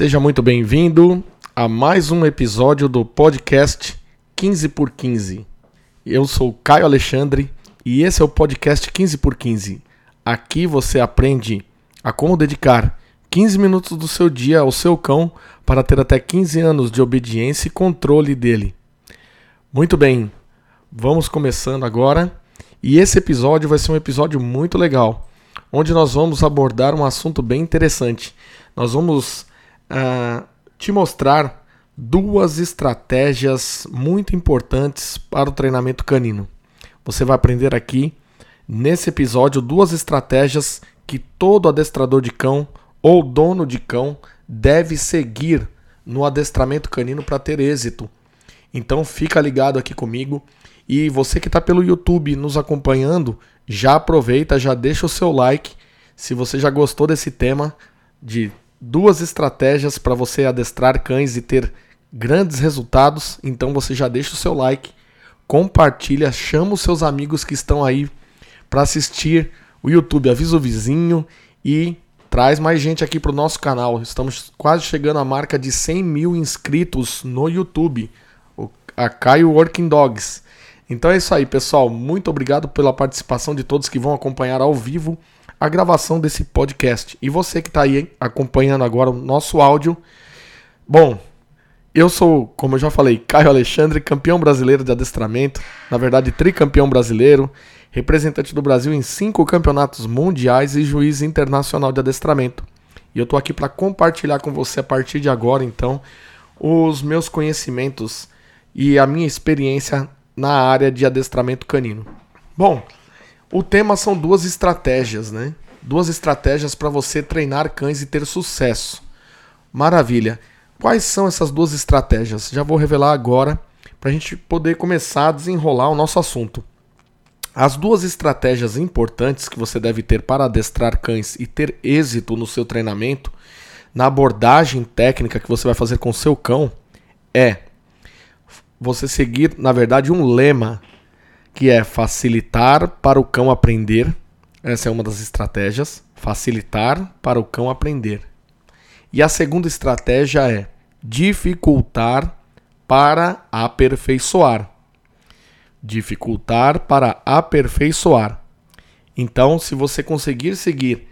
Seja muito bem-vindo a mais um episódio do podcast 15 por 15. Eu sou Caio Alexandre e esse é o podcast 15 por 15. Aqui você aprende a como dedicar 15 minutos do seu dia ao seu cão para ter até 15 anos de obediência e controle dele. Muito bem, vamos começando agora. E esse episódio vai ser um episódio muito legal, onde nós vamos abordar um assunto bem interessante. Nós vamos uh, te mostrar duas estratégias muito importantes para o treinamento canino. Você vai aprender aqui, nesse episódio, duas estratégias que todo adestrador de cão ou dono de cão deve seguir no adestramento canino para ter êxito. Então fica ligado aqui comigo e você que está pelo YouTube nos acompanhando, já aproveita, já deixa o seu like. Se você já gostou desse tema de duas estratégias para você adestrar cães e ter grandes resultados, então você já deixa o seu like, compartilha, chama os seus amigos que estão aí para assistir o YouTube, avisa o vizinho e traz mais gente aqui para o nosso canal. Estamos quase chegando à marca de 100 mil inscritos no YouTube, a Caio Working Dogs. Então é isso aí, pessoal. Muito obrigado pela participação de todos que vão acompanhar ao vivo a gravação desse podcast. E você que está aí acompanhando agora o nosso áudio. Bom, eu sou, como eu já falei, Caio Alexandre, campeão brasileiro de adestramento, na verdade, tricampeão brasileiro, representante do Brasil em cinco campeonatos mundiais e juiz internacional de adestramento. E eu estou aqui para compartilhar com você a partir de agora, então, os meus conhecimentos e a minha experiência na área de adestramento canino. Bom, o tema são duas estratégias, né? Duas estratégias para você treinar cães e ter sucesso. Maravilha. Quais são essas duas estratégias? Já vou revelar agora para a gente poder começar a desenrolar o nosso assunto. As duas estratégias importantes que você deve ter para adestrar cães e ter êxito no seu treinamento, na abordagem técnica que você vai fazer com seu cão, é você seguir, na verdade, um lema que é facilitar para o cão aprender. Essa é uma das estratégias. Facilitar para o cão aprender. E a segunda estratégia é dificultar para aperfeiçoar. Dificultar para aperfeiçoar. Então, se você conseguir seguir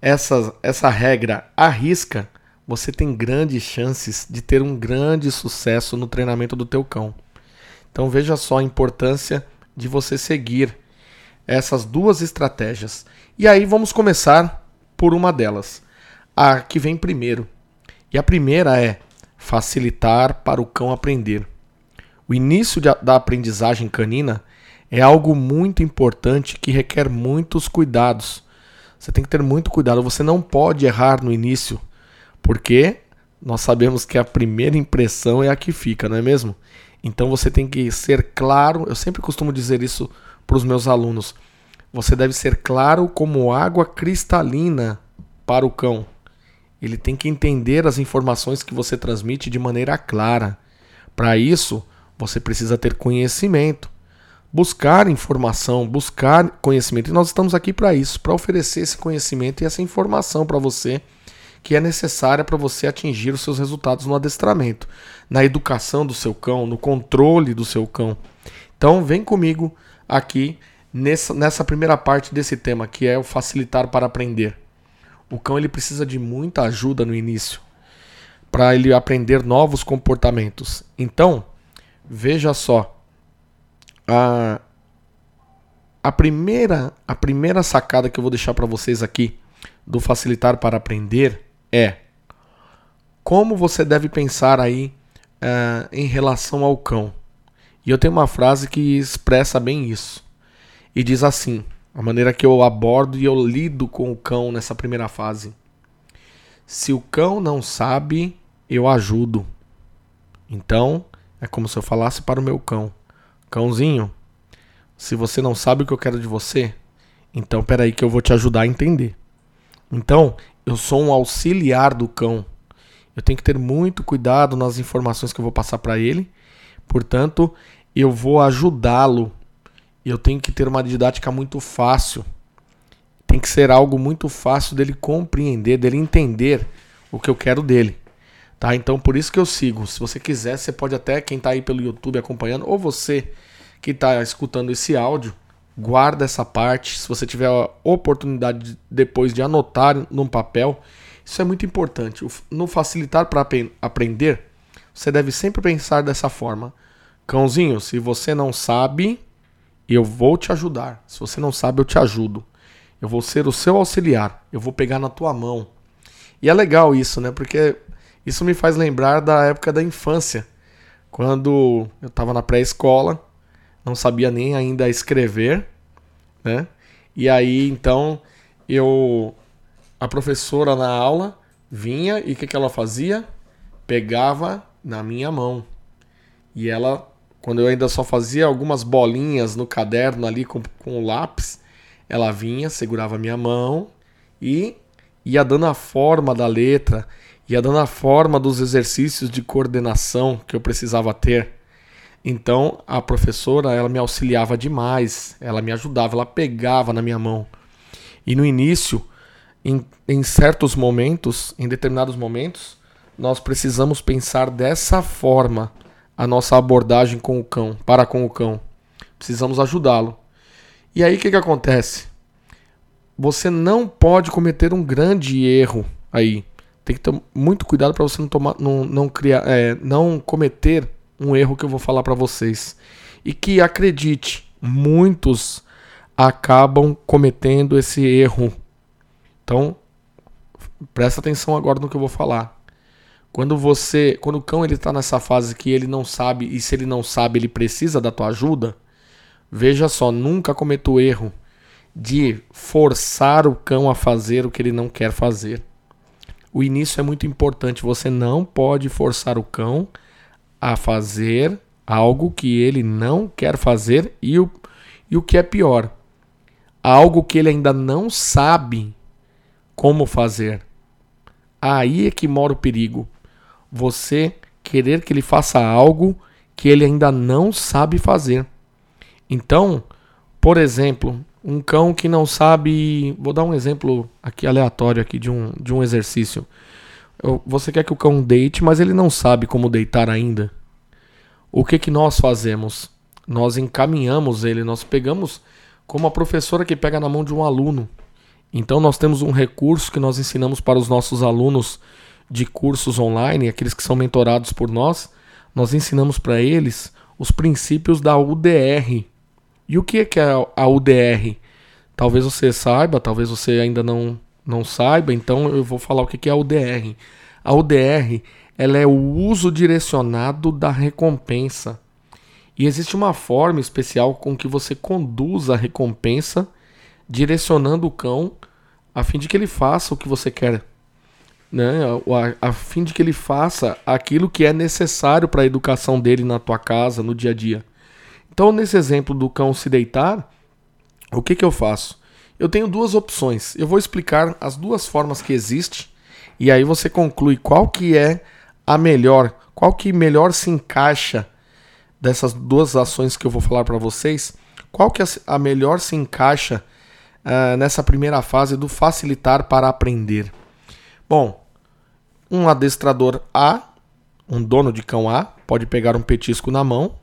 essa, essa regra à risca, você tem grandes chances de ter um grande sucesso no treinamento do teu cão. Então veja só a importância de você seguir essas duas estratégias. E aí vamos começar por uma delas, a que vem primeiro. E a primeira é facilitar para o cão aprender. O início de, da aprendizagem canina é algo muito importante que requer muitos cuidados. Você tem que ter muito cuidado, você não pode errar no início, porque nós sabemos que a primeira impressão é a que fica, não é mesmo? Então você tem que ser claro, eu sempre costumo dizer isso para os meus alunos. Você deve ser claro como água cristalina para o cão. Ele tem que entender as informações que você transmite de maneira clara. Para isso, você precisa ter conhecimento, buscar informação, buscar conhecimento. E nós estamos aqui para isso, para oferecer esse conhecimento e essa informação para você que é necessária para você atingir os seus resultados no adestramento, na educação do seu cão, no controle do seu cão. Então, vem comigo aqui nessa, nessa primeira parte desse tema, que é o facilitar para aprender. O cão ele precisa de muita ajuda no início para ele aprender novos comportamentos. Então, veja só, a, a primeira a primeira sacada que eu vou deixar para vocês aqui do facilitar para aprender é como você deve pensar aí uh, em relação ao cão. E eu tenho uma frase que expressa bem isso. E diz assim: a maneira que eu abordo e eu lido com o cão nessa primeira fase. Se o cão não sabe, eu ajudo. Então, é como se eu falasse para o meu cão: Cãozinho, se você não sabe o que eu quero de você, então peraí que eu vou te ajudar a entender. Então, eu sou um auxiliar do cão. Eu tenho que ter muito cuidado nas informações que eu vou passar para ele. Portanto, eu vou ajudá-lo. Eu tenho que ter uma didática muito fácil. Tem que ser algo muito fácil dele compreender, dele entender o que eu quero dele. Tá? Então por isso que eu sigo. Se você quiser, você pode até, quem está aí pelo YouTube acompanhando, ou você que está escutando esse áudio, guarda essa parte. Se você tiver a oportunidade de, depois de anotar num papel, isso é muito importante. No facilitar para aprender, você deve sempre pensar dessa forma. Cãozinho, se você não sabe, eu vou te ajudar. Se você não sabe, eu te ajudo. Eu vou ser o seu auxiliar. Eu vou pegar na tua mão. E é legal isso, né? Porque isso me faz lembrar da época da infância, quando eu estava na pré-escola, não sabia nem ainda escrever, né? E aí então eu a professora na aula vinha e o que, que ela fazia? Pegava na minha mão. E ela, quando eu ainda só fazia algumas bolinhas no caderno ali com, com o lápis, ela vinha, segurava minha mão e ia dando a forma da letra ia dando a forma dos exercícios de coordenação que eu precisava ter. Então a professora ela me auxiliava demais, ela me ajudava, ela pegava na minha mão. E no início, em, em certos momentos, em determinados momentos, nós precisamos pensar dessa forma a nossa abordagem com o cão, para com o cão. Precisamos ajudá-lo. E aí o que, que acontece? Você não pode cometer um grande erro aí. Tem que ter muito cuidado para você não tomar, não, não criar, é, não cometer um erro que eu vou falar para vocês. E que acredite, muitos acabam cometendo esse erro. Então, presta atenção agora no que eu vou falar. Quando você, quando o cão ele está nessa fase que ele não sabe e se ele não sabe ele precisa da tua ajuda, veja só, nunca cometa o erro de forçar o cão a fazer o que ele não quer fazer o início é muito importante. Você não pode forçar o cão a fazer algo que ele não quer fazer e o, e o que é pior, algo que ele ainda não sabe como fazer. Aí é que mora o perigo. Você querer que ele faça algo que ele ainda não sabe fazer. Então, por exemplo, um cão que não sabe. Vou dar um exemplo aqui aleatório aqui de um, de um exercício. Você quer que o cão deite, mas ele não sabe como deitar ainda. O que, que nós fazemos? Nós encaminhamos ele, nós pegamos como a professora que pega na mão de um aluno. Então nós temos um recurso que nós ensinamos para os nossos alunos de cursos online, aqueles que são mentorados por nós, nós ensinamos para eles os princípios da UDR, e o que é a UDR? Talvez você saiba, talvez você ainda não, não saiba, então eu vou falar o que é a UDR. A UDR ela é o uso direcionado da recompensa. E existe uma forma especial com que você conduz a recompensa direcionando o cão a fim de que ele faça o que você quer. Né? A, a fim de que ele faça aquilo que é necessário para a educação dele na tua casa, no dia a dia. Então, nesse exemplo do cão se deitar, o que, que eu faço? Eu tenho duas opções. Eu vou explicar as duas formas que existem e aí você conclui qual que é a melhor, qual que melhor se encaixa dessas duas ações que eu vou falar para vocês. Qual que é a melhor se encaixa uh, nessa primeira fase do facilitar para aprender? Bom, um adestrador A, um dono de cão A, pode pegar um petisco na mão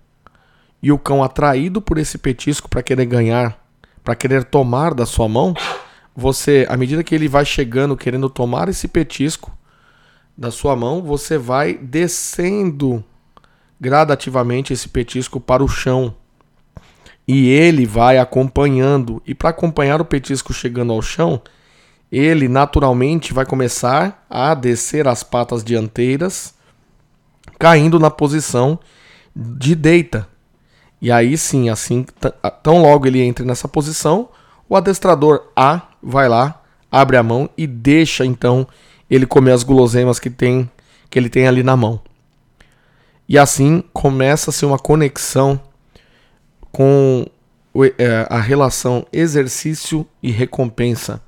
e o cão atraído por esse petisco para querer ganhar, para querer tomar da sua mão, você, à medida que ele vai chegando querendo tomar esse petisco da sua mão, você vai descendo gradativamente esse petisco para o chão. E ele vai acompanhando. E para acompanhar o petisco chegando ao chão, ele naturalmente vai começar a descer as patas dianteiras, caindo na posição de deita. E aí sim, assim, tão logo ele entra nessa posição, o adestrador A vai lá, abre a mão e deixa então ele comer as guloseimas que tem que ele tem ali na mão. E assim começa-se uma conexão com é, a relação exercício e recompensa.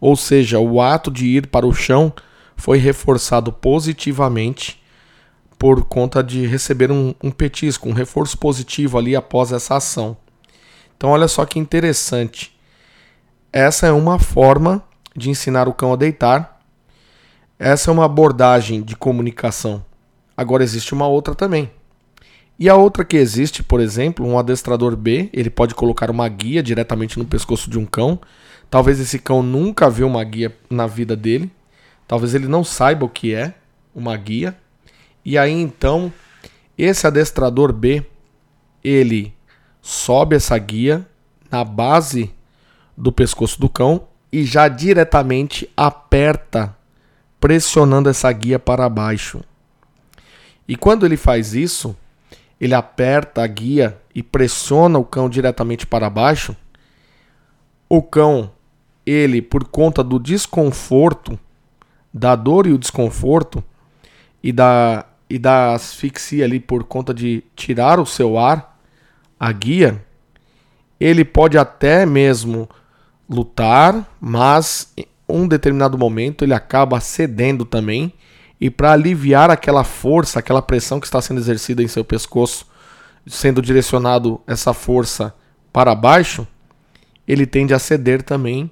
Ou seja, o ato de ir para o chão foi reforçado positivamente por conta de receber um, um petisco, um reforço positivo ali após essa ação. Então, olha só que interessante. Essa é uma forma de ensinar o cão a deitar. Essa é uma abordagem de comunicação. Agora existe uma outra também. E a outra que existe, por exemplo, um adestrador B, ele pode colocar uma guia diretamente no pescoço de um cão. Talvez esse cão nunca viu uma guia na vida dele. Talvez ele não saiba o que é uma guia. E aí então, esse adestrador B, ele sobe essa guia na base do pescoço do cão e já diretamente aperta, pressionando essa guia para baixo. E quando ele faz isso, ele aperta a guia e pressiona o cão diretamente para baixo, o cão, ele, por conta do desconforto, da dor e o desconforto, e da, e da asfixia ali por conta de tirar o seu ar, a guia, ele pode até mesmo lutar, mas em um determinado momento ele acaba cedendo também e para aliviar aquela força, aquela pressão que está sendo exercida em seu pescoço, sendo direcionado essa força para baixo, ele tende a ceder também,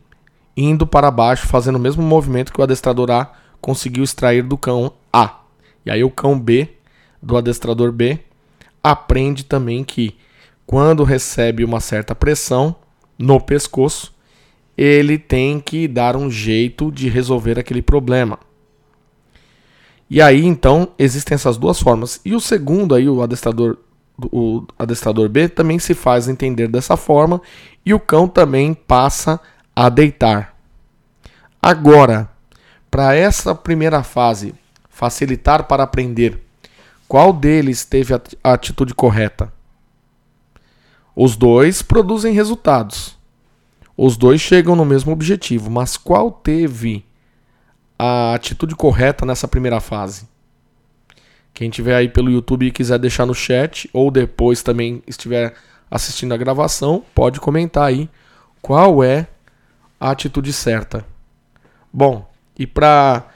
indo para baixo, fazendo o mesmo movimento que o adestrador A conseguiu extrair do cão. E aí o cão B, do adestrador B, aprende também que quando recebe uma certa pressão no pescoço, ele tem que dar um jeito de resolver aquele problema. E aí, então, existem essas duas formas. E o segundo aí, o adestrador, o adestrador B, também se faz entender dessa forma e o cão também passa a deitar. Agora, para essa primeira fase, facilitar para aprender, qual deles teve a atitude correta? Os dois produzem resultados. Os dois chegam no mesmo objetivo, mas qual teve a atitude correta nessa primeira fase. Quem tiver aí pelo YouTube e quiser deixar no chat ou depois também estiver assistindo a gravação, pode comentar aí qual é a atitude certa. Bom, e para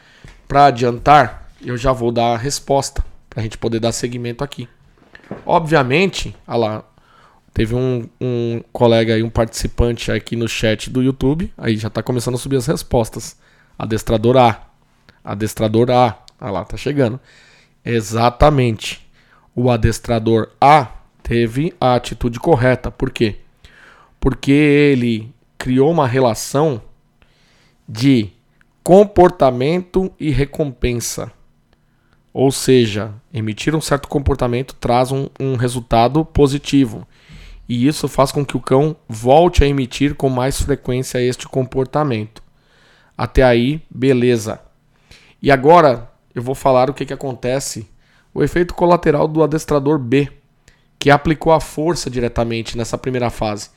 para adiantar, eu já vou dar a resposta para a gente poder dar seguimento aqui. Obviamente, olha lá, teve um, um colega aí, um participante aqui no chat do YouTube, aí já está começando a subir as respostas. Adestrador A. Adestrador A. Ah lá, tá chegando. Exatamente. O adestrador A teve a atitude correta. Por quê? Porque ele criou uma relação de comportamento e recompensa. Ou seja, emitir um certo comportamento traz um, um, resultado positivo. E isso faz com que o cão volte a emitir com mais frequência este comportamento. Até aí, beleza. E agora eu vou falar o que, que acontece, o efeito colateral do adestrador B, que aplicou a força diretamente nessa primeira fase.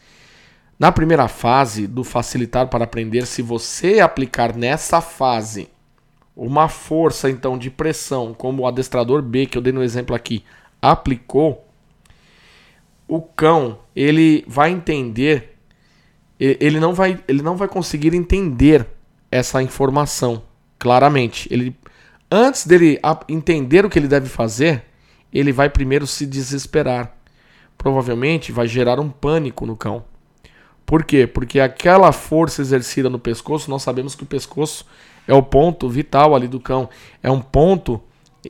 Na primeira fase do facilitar para aprender, se você aplicar nessa fase uma força então de pressão, como o adestrador B que eu dei no exemplo aqui, aplicou, o cão ele vai entender, ele não vai, ele não vai conseguir entender essa informação claramente. Ele antes dele entender o que ele deve fazer, ele vai primeiro se desesperar. Provavelmente vai gerar um pânico no cão. Por quê? Porque aquela força exercida no pescoço, nós sabemos que o pescoço é o ponto vital ali do cão. É um ponto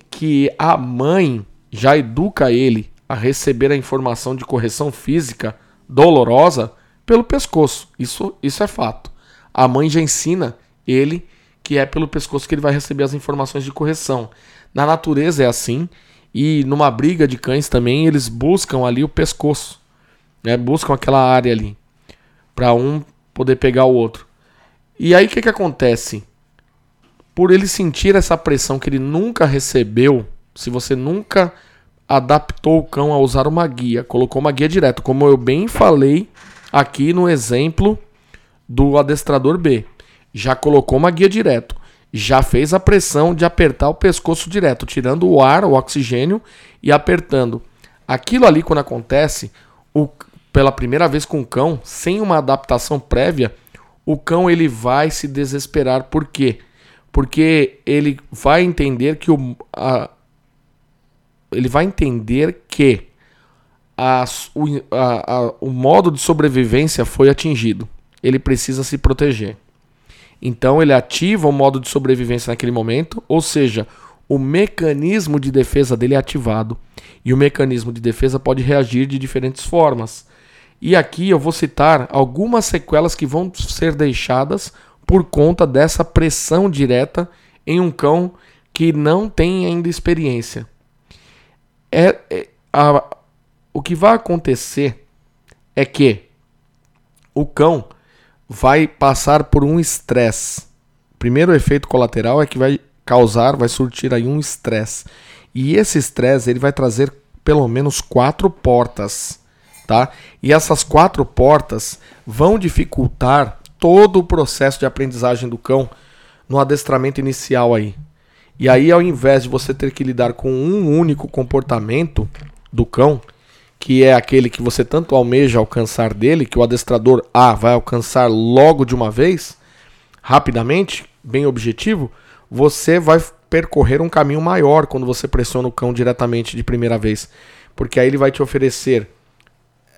que a mãe já educa ele a receber a informação de correção física dolorosa pelo pescoço. Isso, isso é fato. A mãe já ensina ele que é pelo pescoço que ele vai receber as informações de correção. Na natureza é assim, e numa briga de cães também eles buscam ali o pescoço, né? buscam aquela área ali, para um poder pegar o outro. E aí o que, que acontece? Por ele sentir essa pressão que ele nunca recebeu, se você nunca adaptou o cão a usar uma guia, colocou uma guia direto, como eu bem falei aqui no exemplo do adestrador B já colocou uma guia direto, já fez a pressão de apertar o pescoço direto, tirando o ar, o oxigênio e apertando. Aquilo ali, quando acontece, o, pela primeira vez com o cão, sem uma adaptação prévia, o cão ele vai se desesperar. Por quê? Porque ele vai entender que o, a, ele vai entender que a, o, a, o modo de sobrevivência foi atingido. Ele precisa se proteger. Então ele ativa o modo de sobrevivência naquele momento, ou seja, o mecanismo de defesa dele é ativado. E o mecanismo de defesa pode reagir de diferentes formas. E aqui eu vou citar algumas sequelas que vão ser deixadas por conta dessa pressão direta em um cão que não tem ainda experiência. É, é a, o que vai acontecer é que o cão vai passar por um estresse. Primeiro efeito colateral é que vai causar, vai surtir aí um estresse. E esse estresse ele vai trazer pelo menos quatro portas, tá? E essas quatro portas vão dificultar todo o processo de aprendizagem do cão no adestramento inicial aí. E aí, ao invés de você ter que lidar com um único comportamento do cão, que é aquele que você tanto almeja alcançar dele, que o adestrador A vai alcançar logo de uma vez, rapidamente, bem objetivo, você vai percorrer um caminho maior quando você pressiona o cão diretamente de primeira vez. Porque aí ele vai te oferecer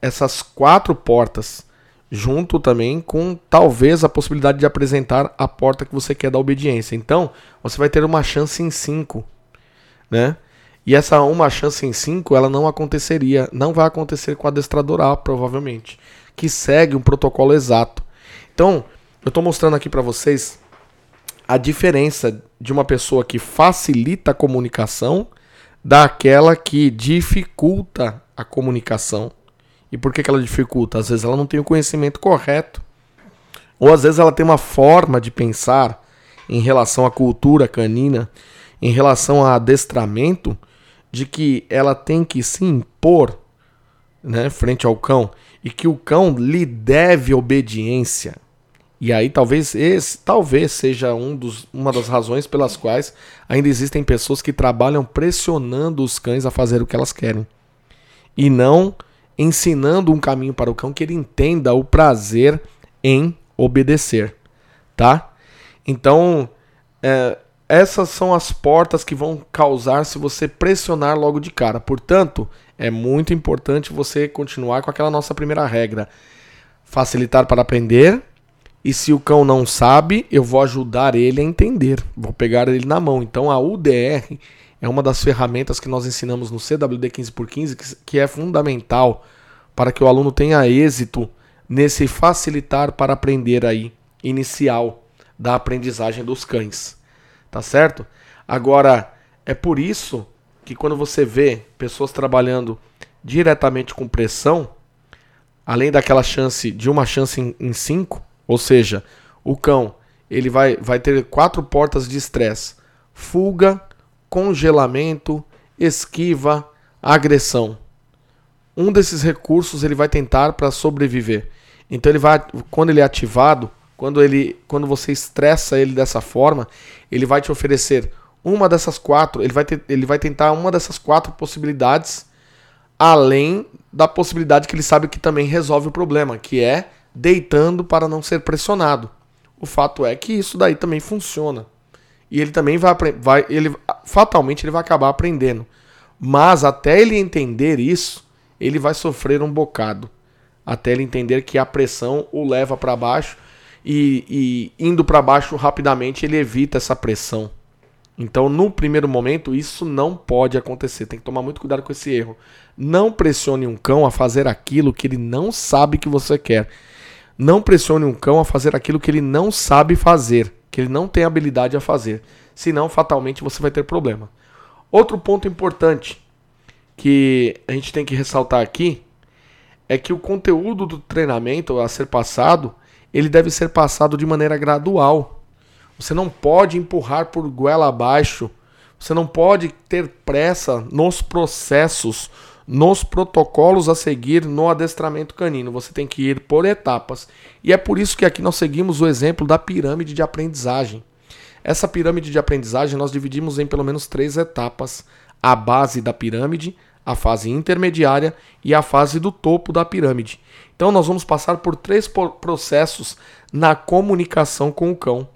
essas quatro portas, junto também com talvez a possibilidade de apresentar a porta que você quer da obediência. Então, você vai ter uma chance em cinco, né? E essa uma chance em cinco, ela não aconteceria, não vai acontecer com o adestrador A, provavelmente, que segue um protocolo exato. Então, eu estou mostrando aqui para vocês a diferença de uma pessoa que facilita a comunicação daquela que dificulta a comunicação. E por que, que ela dificulta? Às vezes ela não tem o conhecimento correto. Ou às vezes ela tem uma forma de pensar em relação à cultura canina, em relação a adestramento, de que ela tem que se impor né, frente ao cão e que o cão lhe deve obediência. E aí talvez esse talvez seja um dos, uma das razões pelas quais ainda existem pessoas que trabalham pressionando os cães a fazer o que elas querem. E não ensinando um caminho para o cão que ele entenda o prazer em obedecer, tá? Então, é, essas são as portas que vão causar se você pressionar logo de cara. Portanto, é muito importante você continuar com aquela nossa primeira regra: facilitar para aprender e se o cão não sabe, eu vou ajudar ele a entender. Vou pegar ele na mão. Então a UDR é uma das ferramentas que nós ensinamos no CWD 15x15 que é fundamental para que o aluno tenha êxito nesse facilitar para aprender aí inicial da aprendizagem dos cães. Tá certo? Agora, é por isso que quando você vê pessoas trabalhando diretamente com pressão, além daquela chance de uma chance em 5, ou seja, o cão ele vai, vai ter quatro portas de estresse: fuga, congelamento, esquiva, agressão. Um desses recursos ele vai tentar para sobreviver. Então ele vai, quando ele é ativado, quando ele, quando você estressa ele dessa forma, ele vai te oferecer uma dessas quatro, ele vai, ter, ele vai tentar uma dessas quatro possibilidades, além da possibilidade que ele sabe que também resolve o problema, que é deitando para não ser pressionado. O fato é que isso daí também funciona. E ele também vai, vai ele fatalmente ele vai acabar aprendendo. Mas até ele entender isso, ele vai sofrer um bocado. Até ele entender que a pressão o leva para baixo e, e indo para baixo rapidamente ele evita essa pressão. Então, no primeiro momento, isso não pode acontecer. Tem que tomar muito cuidado com esse erro. Não pressione um cão a fazer aquilo que ele não sabe que você quer. Não pressione um cão a fazer aquilo que ele não sabe fazer, que ele não tem habilidade a fazer. Senão, fatalmente, você vai ter problema. Outro ponto importante que a gente tem que ressaltar aqui é que o conteúdo do treinamento a ser passado, ele deve ser passado de maneira gradual. Você não pode empurrar por goela abaixo. Você não pode ter pressa nos processos, nos protocolos a seguir no adestramento canino. Você tem que ir por etapas. E é por isso que aqui nós seguimos o exemplo da pirâmide de aprendizagem. Essa pirâmide de aprendizagem nós dividimos em pelo menos três etapas: a base da pirâmide, a fase intermediária e a fase do topo da pirâmide. Então nós vamos passar por três processos na comunicação com o cão.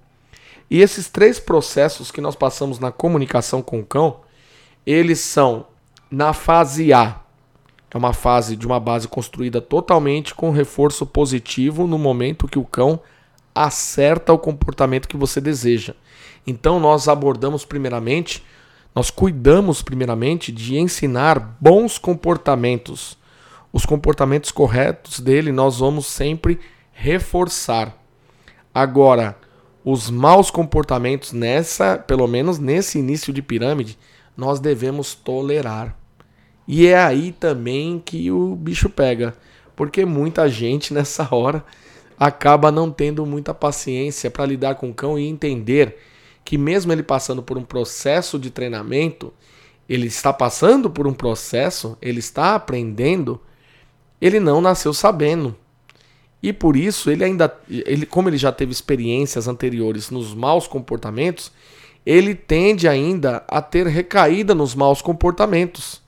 E esses três processos que nós passamos na comunicação com o cão, eles são na fase A, é uma fase de uma base construída totalmente com reforço positivo no momento que o cão acerta o comportamento que você deseja. Então nós abordamos primeiramente, nós cuidamos primeiramente de ensinar bons comportamentos. Os comportamentos corretos dele nós vamos sempre reforçar. Agora, os maus comportamentos nessa, pelo menos nesse início de pirâmide, nós devemos tolerar. E é aí também que o bicho pega, porque muita gente nessa hora acaba não tendo muita paciência para lidar com o cão e entender que mesmo ele passando por um processo de treinamento, ele está passando por um processo, ele está aprendendo, ele não nasceu sabendo. E por isso ele ainda, ele, como ele já teve experiências anteriores nos maus comportamentos, ele tende ainda a ter recaída nos maus comportamentos.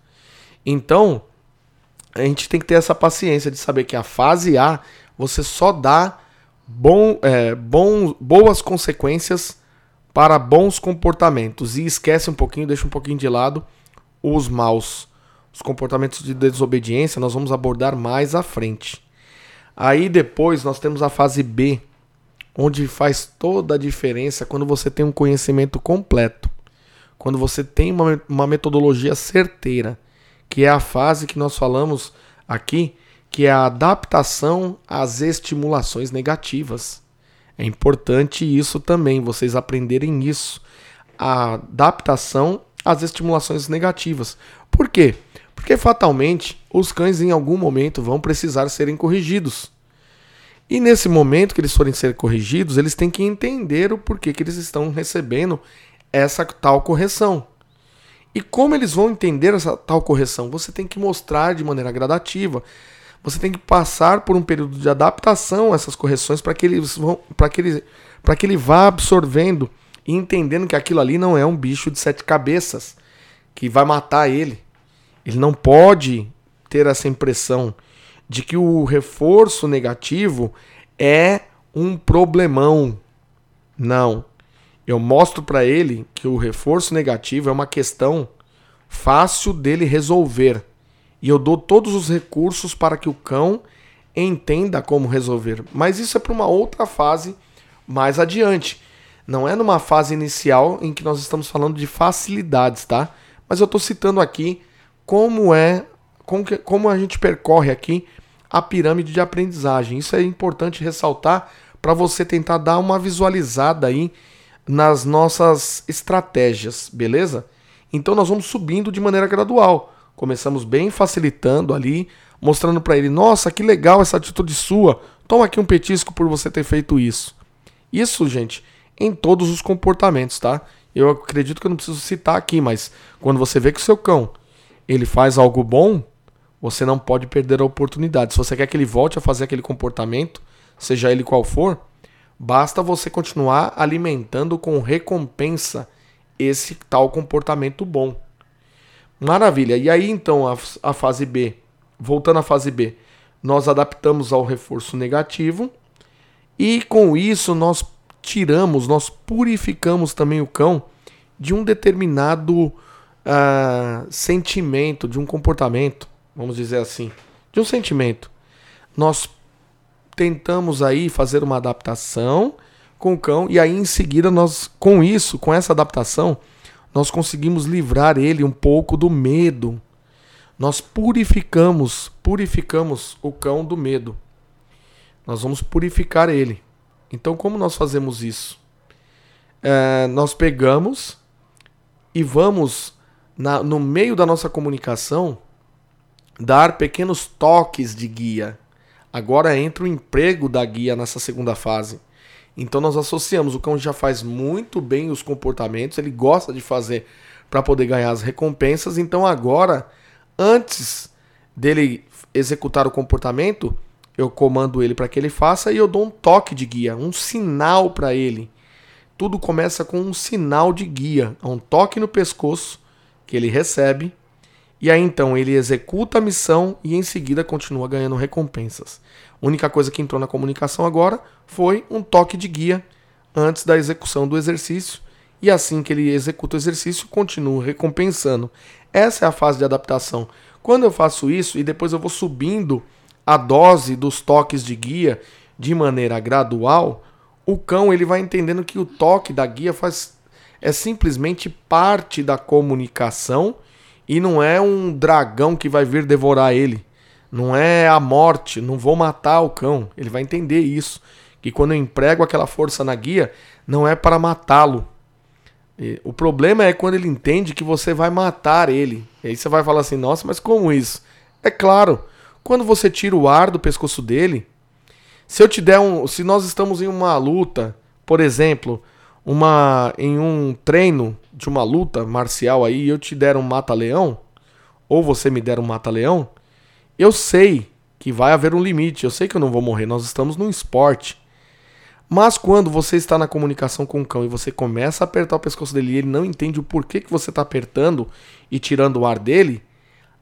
Então, a gente tem que ter essa paciência de saber que a fase A você só dá bom, é, bom, boas consequências para bons comportamentos e esquece um pouquinho, deixa um pouquinho de lado os maus. Os comportamentos de desobediência nós vamos abordar mais à frente. Aí depois nós temos a fase B, onde faz toda a diferença quando você tem um conhecimento completo, quando você tem uma, uma metodologia certeira, que é a fase que nós falamos aqui, que é a adaptação às estimulações negativas. É importante isso também, vocês aprenderem isso. A adaptação às estimulações negativas. Por quê? Porque fatalmente os cães em algum momento vão precisar serem corrigidos. E nesse momento que eles forem ser corrigidos, eles têm que entender o porquê que eles estão recebendo essa tal correção. E como eles vão entender essa tal correção? Você tem que mostrar de maneira gradativa. Você tem que passar por um período de adaptação a essas correções para que eles vão, que ele, que ele vá absorvendo e entendendo que aquilo ali não é um bicho de sete cabeças que vai matar ele. Ele não pode ter essa impressão de que o reforço negativo é um problemão. Não. Eu mostro para ele que o reforço negativo é uma questão fácil dele resolver. E eu dou todos os recursos para que o cão entenda como resolver. Mas isso é para uma outra fase mais adiante. Não é numa fase inicial em que nós estamos falando de facilidades, tá? Mas eu estou citando aqui como é, como, que, como a gente percorre aqui a pirâmide de aprendizagem. Isso é importante ressaltar para você tentar dar uma visualizada aí nas nossas estratégias, beleza? Então nós vamos subindo de maneira gradual. Começamos bem facilitando ali, mostrando para ele: "Nossa, que legal essa atitude sua. Toma aqui um petisco por você ter feito isso". Isso, gente, em todos os comportamentos, tá? Eu acredito que eu não preciso citar aqui, mas quando você vê que o seu cão ele faz algo bom, você não pode perder a oportunidade. Se você quer que ele volte a fazer aquele comportamento, seja ele qual for, basta você continuar alimentando com recompensa esse tal comportamento bom. Maravilha. E aí então a, a fase B, voltando à fase B, nós adaptamos ao reforço negativo e com isso nós tiramos, nós purificamos também o cão de um determinado uh, sentimento, de um comportamento, vamos dizer assim, de um sentimento. Nós tentamos aí fazer uma adaptação com o cão e aí em seguida nós com isso, com essa adaptação, nós conseguimos livrar ele um pouco do medo. Nós purificamos, purificamos o cão do medo. Nós vamos purificar ele. Então, como nós fazemos isso? É, nós pegamos e vamos, na, no meio da nossa comunicação, dar pequenos toques de guia. Agora entra o emprego da guia nessa segunda fase. Então nós associamos, o cão já faz muito bem os comportamentos, ele gosta de fazer para poder ganhar as recompensas. Então agora, antes dele executar o comportamento, eu comando ele para que ele faça e eu dou um toque de guia, um sinal para ele. Tudo começa com um sinal de guia, um toque no pescoço que ele recebe. E aí então ele executa a missão e em seguida continua ganhando recompensas. A única coisa que entrou na comunicação agora foi um toque de guia antes da execução do exercício, e assim que ele executa o exercício, continua recompensando. Essa é a fase de adaptação. Quando eu faço isso e depois eu vou subindo a dose dos toques de guia de maneira gradual, o cão ele vai entendendo que o toque da guia faz é simplesmente parte da comunicação e não é um dragão que vai vir devorar ele. Não é a morte, não vou matar o cão. Ele vai entender isso. Que quando eu emprego aquela força na guia, não é para matá-lo. O problema é quando ele entende que você vai matar ele. E aí você vai falar assim: nossa, mas como isso? É claro, quando você tira o ar do pescoço dele, se eu te der um. Se nós estamos em uma luta, por exemplo, uma em um treino de uma luta marcial aí, eu te der um mata-leão, ou você me der um mata-leão, eu sei que vai haver um limite, eu sei que eu não vou morrer, nós estamos num esporte. Mas quando você está na comunicação com o cão e você começa a apertar o pescoço dele e ele não entende o porquê que você está apertando e tirando o ar dele,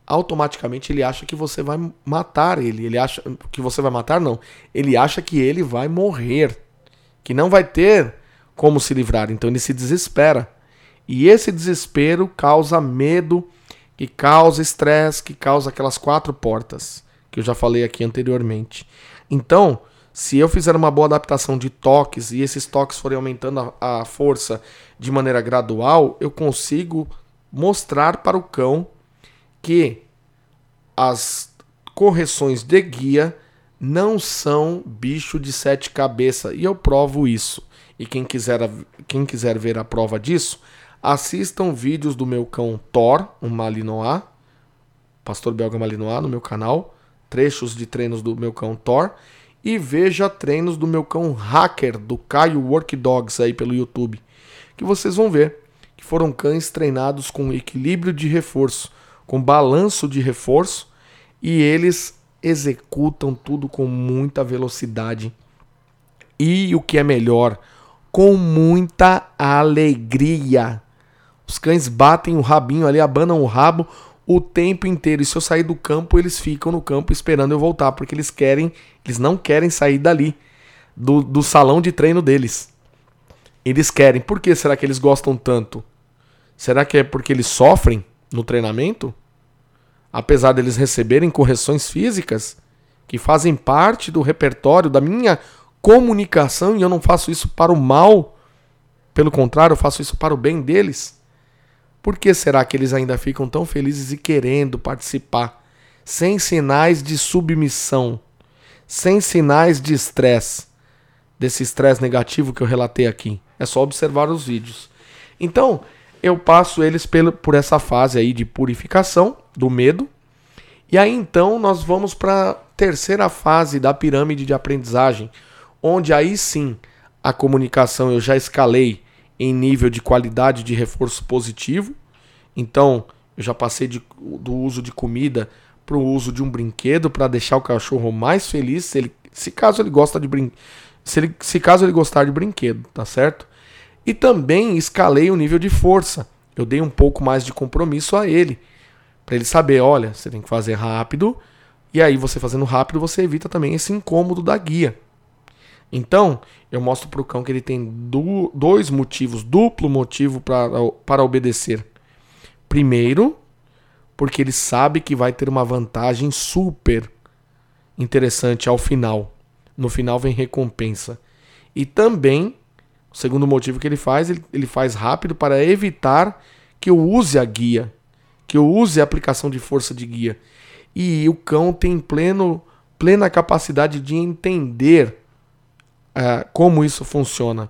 automaticamente ele acha que você vai matar ele. Ele acha que você vai matar, não. Ele acha que ele vai morrer, que não vai ter como se livrar. Então ele se desespera. E esse desespero causa medo que causa estresse, que causa aquelas quatro portas que eu já falei aqui anteriormente. Então, se eu fizer uma boa adaptação de toques e esses toques forem aumentando a, a força de maneira gradual, eu consigo mostrar para o cão que as correções de guia não são bicho de sete cabeças. E eu provo isso. E quem quiser, quem quiser ver a prova disso, Assistam vídeos do meu cão Thor, um Malinois, pastor belga Malinois, no meu canal, trechos de treinos do meu cão Thor, e veja treinos do meu cão Hacker, do Caio Work Dogs aí pelo YouTube, que vocês vão ver que foram cães treinados com equilíbrio de reforço, com balanço de reforço, e eles executam tudo com muita velocidade. E o que é melhor, com muita alegria. Os cães batem o rabinho ali, abanam o rabo o tempo inteiro. E se eu sair do campo, eles ficam no campo esperando eu voltar, porque eles querem, eles não querem sair dali, do, do salão de treino deles. Eles querem. Por que será que eles gostam tanto? Será que é porque eles sofrem no treinamento? Apesar deles receberem correções físicas que fazem parte do repertório da minha comunicação e eu não faço isso para o mal, pelo contrário, eu faço isso para o bem deles. Por que será que eles ainda ficam tão felizes e querendo participar, sem sinais de submissão, sem sinais de estresse, desse estresse negativo que eu relatei aqui? É só observar os vídeos. Então, eu passo eles por essa fase aí de purificação do medo. E aí então nós vamos para a terceira fase da pirâmide de aprendizagem, onde aí sim a comunicação eu já escalei em nível de qualidade de reforço positivo. Então, eu já passei de, do uso de comida para o uso de um brinquedo para deixar o cachorro mais feliz, se, ele, se caso ele gosta de brin se, ele, se caso ele gostar de brinquedo, tá certo? E também escalei o nível de força. Eu dei um pouco mais de compromisso a ele, para ele saber, olha, você tem que fazer rápido, e aí você fazendo rápido, você evita também esse incômodo da guia. Então, eu mostro para o cão que ele tem du dois motivos, duplo motivo para obedecer. Primeiro, porque ele sabe que vai ter uma vantagem super interessante ao final. No final vem recompensa. E também, o segundo motivo que ele faz, ele, ele faz rápido para evitar que eu use a guia, que eu use a aplicação de força de guia. E o cão tem pleno, plena capacidade de entender uh, como isso funciona.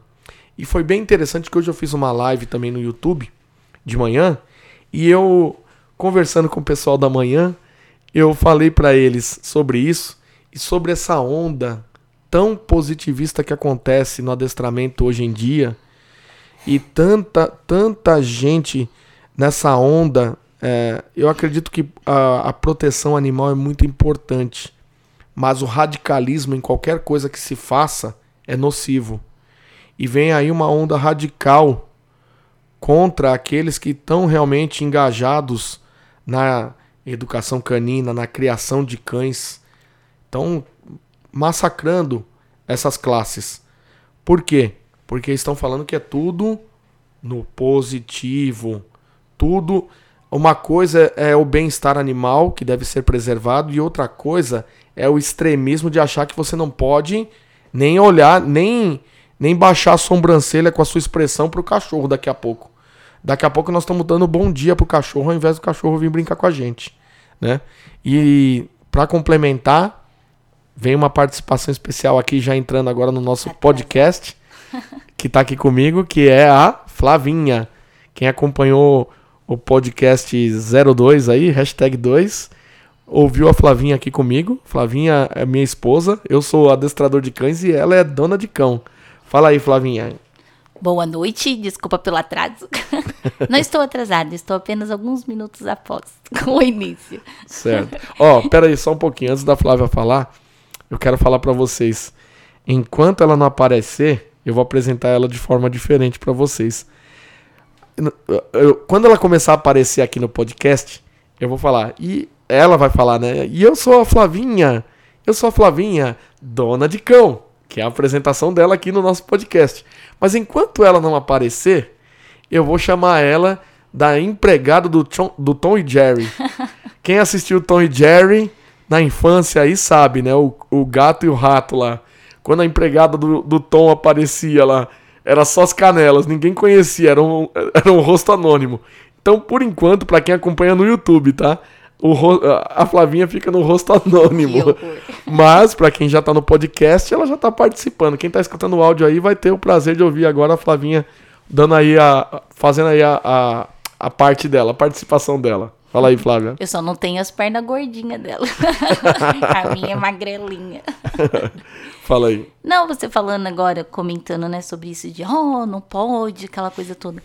E foi bem interessante que hoje eu fiz uma live também no YouTube de manhã e eu conversando com o pessoal da manhã, eu falei para eles sobre isso e sobre essa onda tão positivista que acontece no adestramento hoje em dia e tanta tanta gente nessa onda. É, eu acredito que a, a proteção animal é muito importante, mas o radicalismo em qualquer coisa que se faça é nocivo. E vem aí uma onda radical contra aqueles que estão realmente engajados na educação canina, na criação de cães. Estão massacrando essas classes. Por quê? Porque estão falando que é tudo no positivo. Tudo. Uma coisa é o bem-estar animal, que deve ser preservado, e outra coisa é o extremismo de achar que você não pode nem olhar, nem nem baixar a sobrancelha com a sua expressão pro cachorro daqui a pouco. Daqui a pouco nós estamos dando bom dia pro cachorro ao invés do cachorro vir brincar com a gente, né? E para complementar, vem uma participação especial aqui já entrando agora no nosso podcast, que tá aqui comigo, que é a Flavinha. Quem acompanhou o podcast 02 aí, hashtag 2, ouviu a Flavinha aqui comigo. Flavinha é minha esposa, eu sou adestrador de cães e ela é dona de cão. Fala aí, Flavinha. Boa noite, desculpa pelo atraso. Não estou atrasada, estou apenas alguns minutos após o início. Certo. Ó, oh, pera aí só um pouquinho, antes da Flávia falar, eu quero falar para vocês. Enquanto ela não aparecer, eu vou apresentar ela de forma diferente para vocês. Eu, quando ela começar a aparecer aqui no podcast, eu vou falar. E ela vai falar, né? E eu sou a Flavinha. Eu sou a Flavinha, dona de cão que é a apresentação dela aqui no nosso podcast. Mas enquanto ela não aparecer, eu vou chamar ela da empregada do, Tom, do Tom e Jerry. Quem assistiu Tom e Jerry na infância aí sabe, né? O, o gato e o rato lá. Quando a empregada do, do Tom aparecia lá, era só as canelas, ninguém conhecia, era um, era um rosto anônimo. Então, por enquanto, para quem acompanha no YouTube, tá? O, a Flavinha fica no rosto anônimo. Mas, para quem já tá no podcast, ela já tá participando. Quem tá escutando o áudio aí vai ter o prazer de ouvir agora a Flavinha dando aí a. fazendo aí a, a, a parte dela, a participação dela. Fala aí, Flávia. Eu só não tenho as pernas gordinhas dela. a minha é magrelinha. Fala aí. Não, você falando agora, comentando, né, sobre isso de, oh, não pode, aquela coisa toda.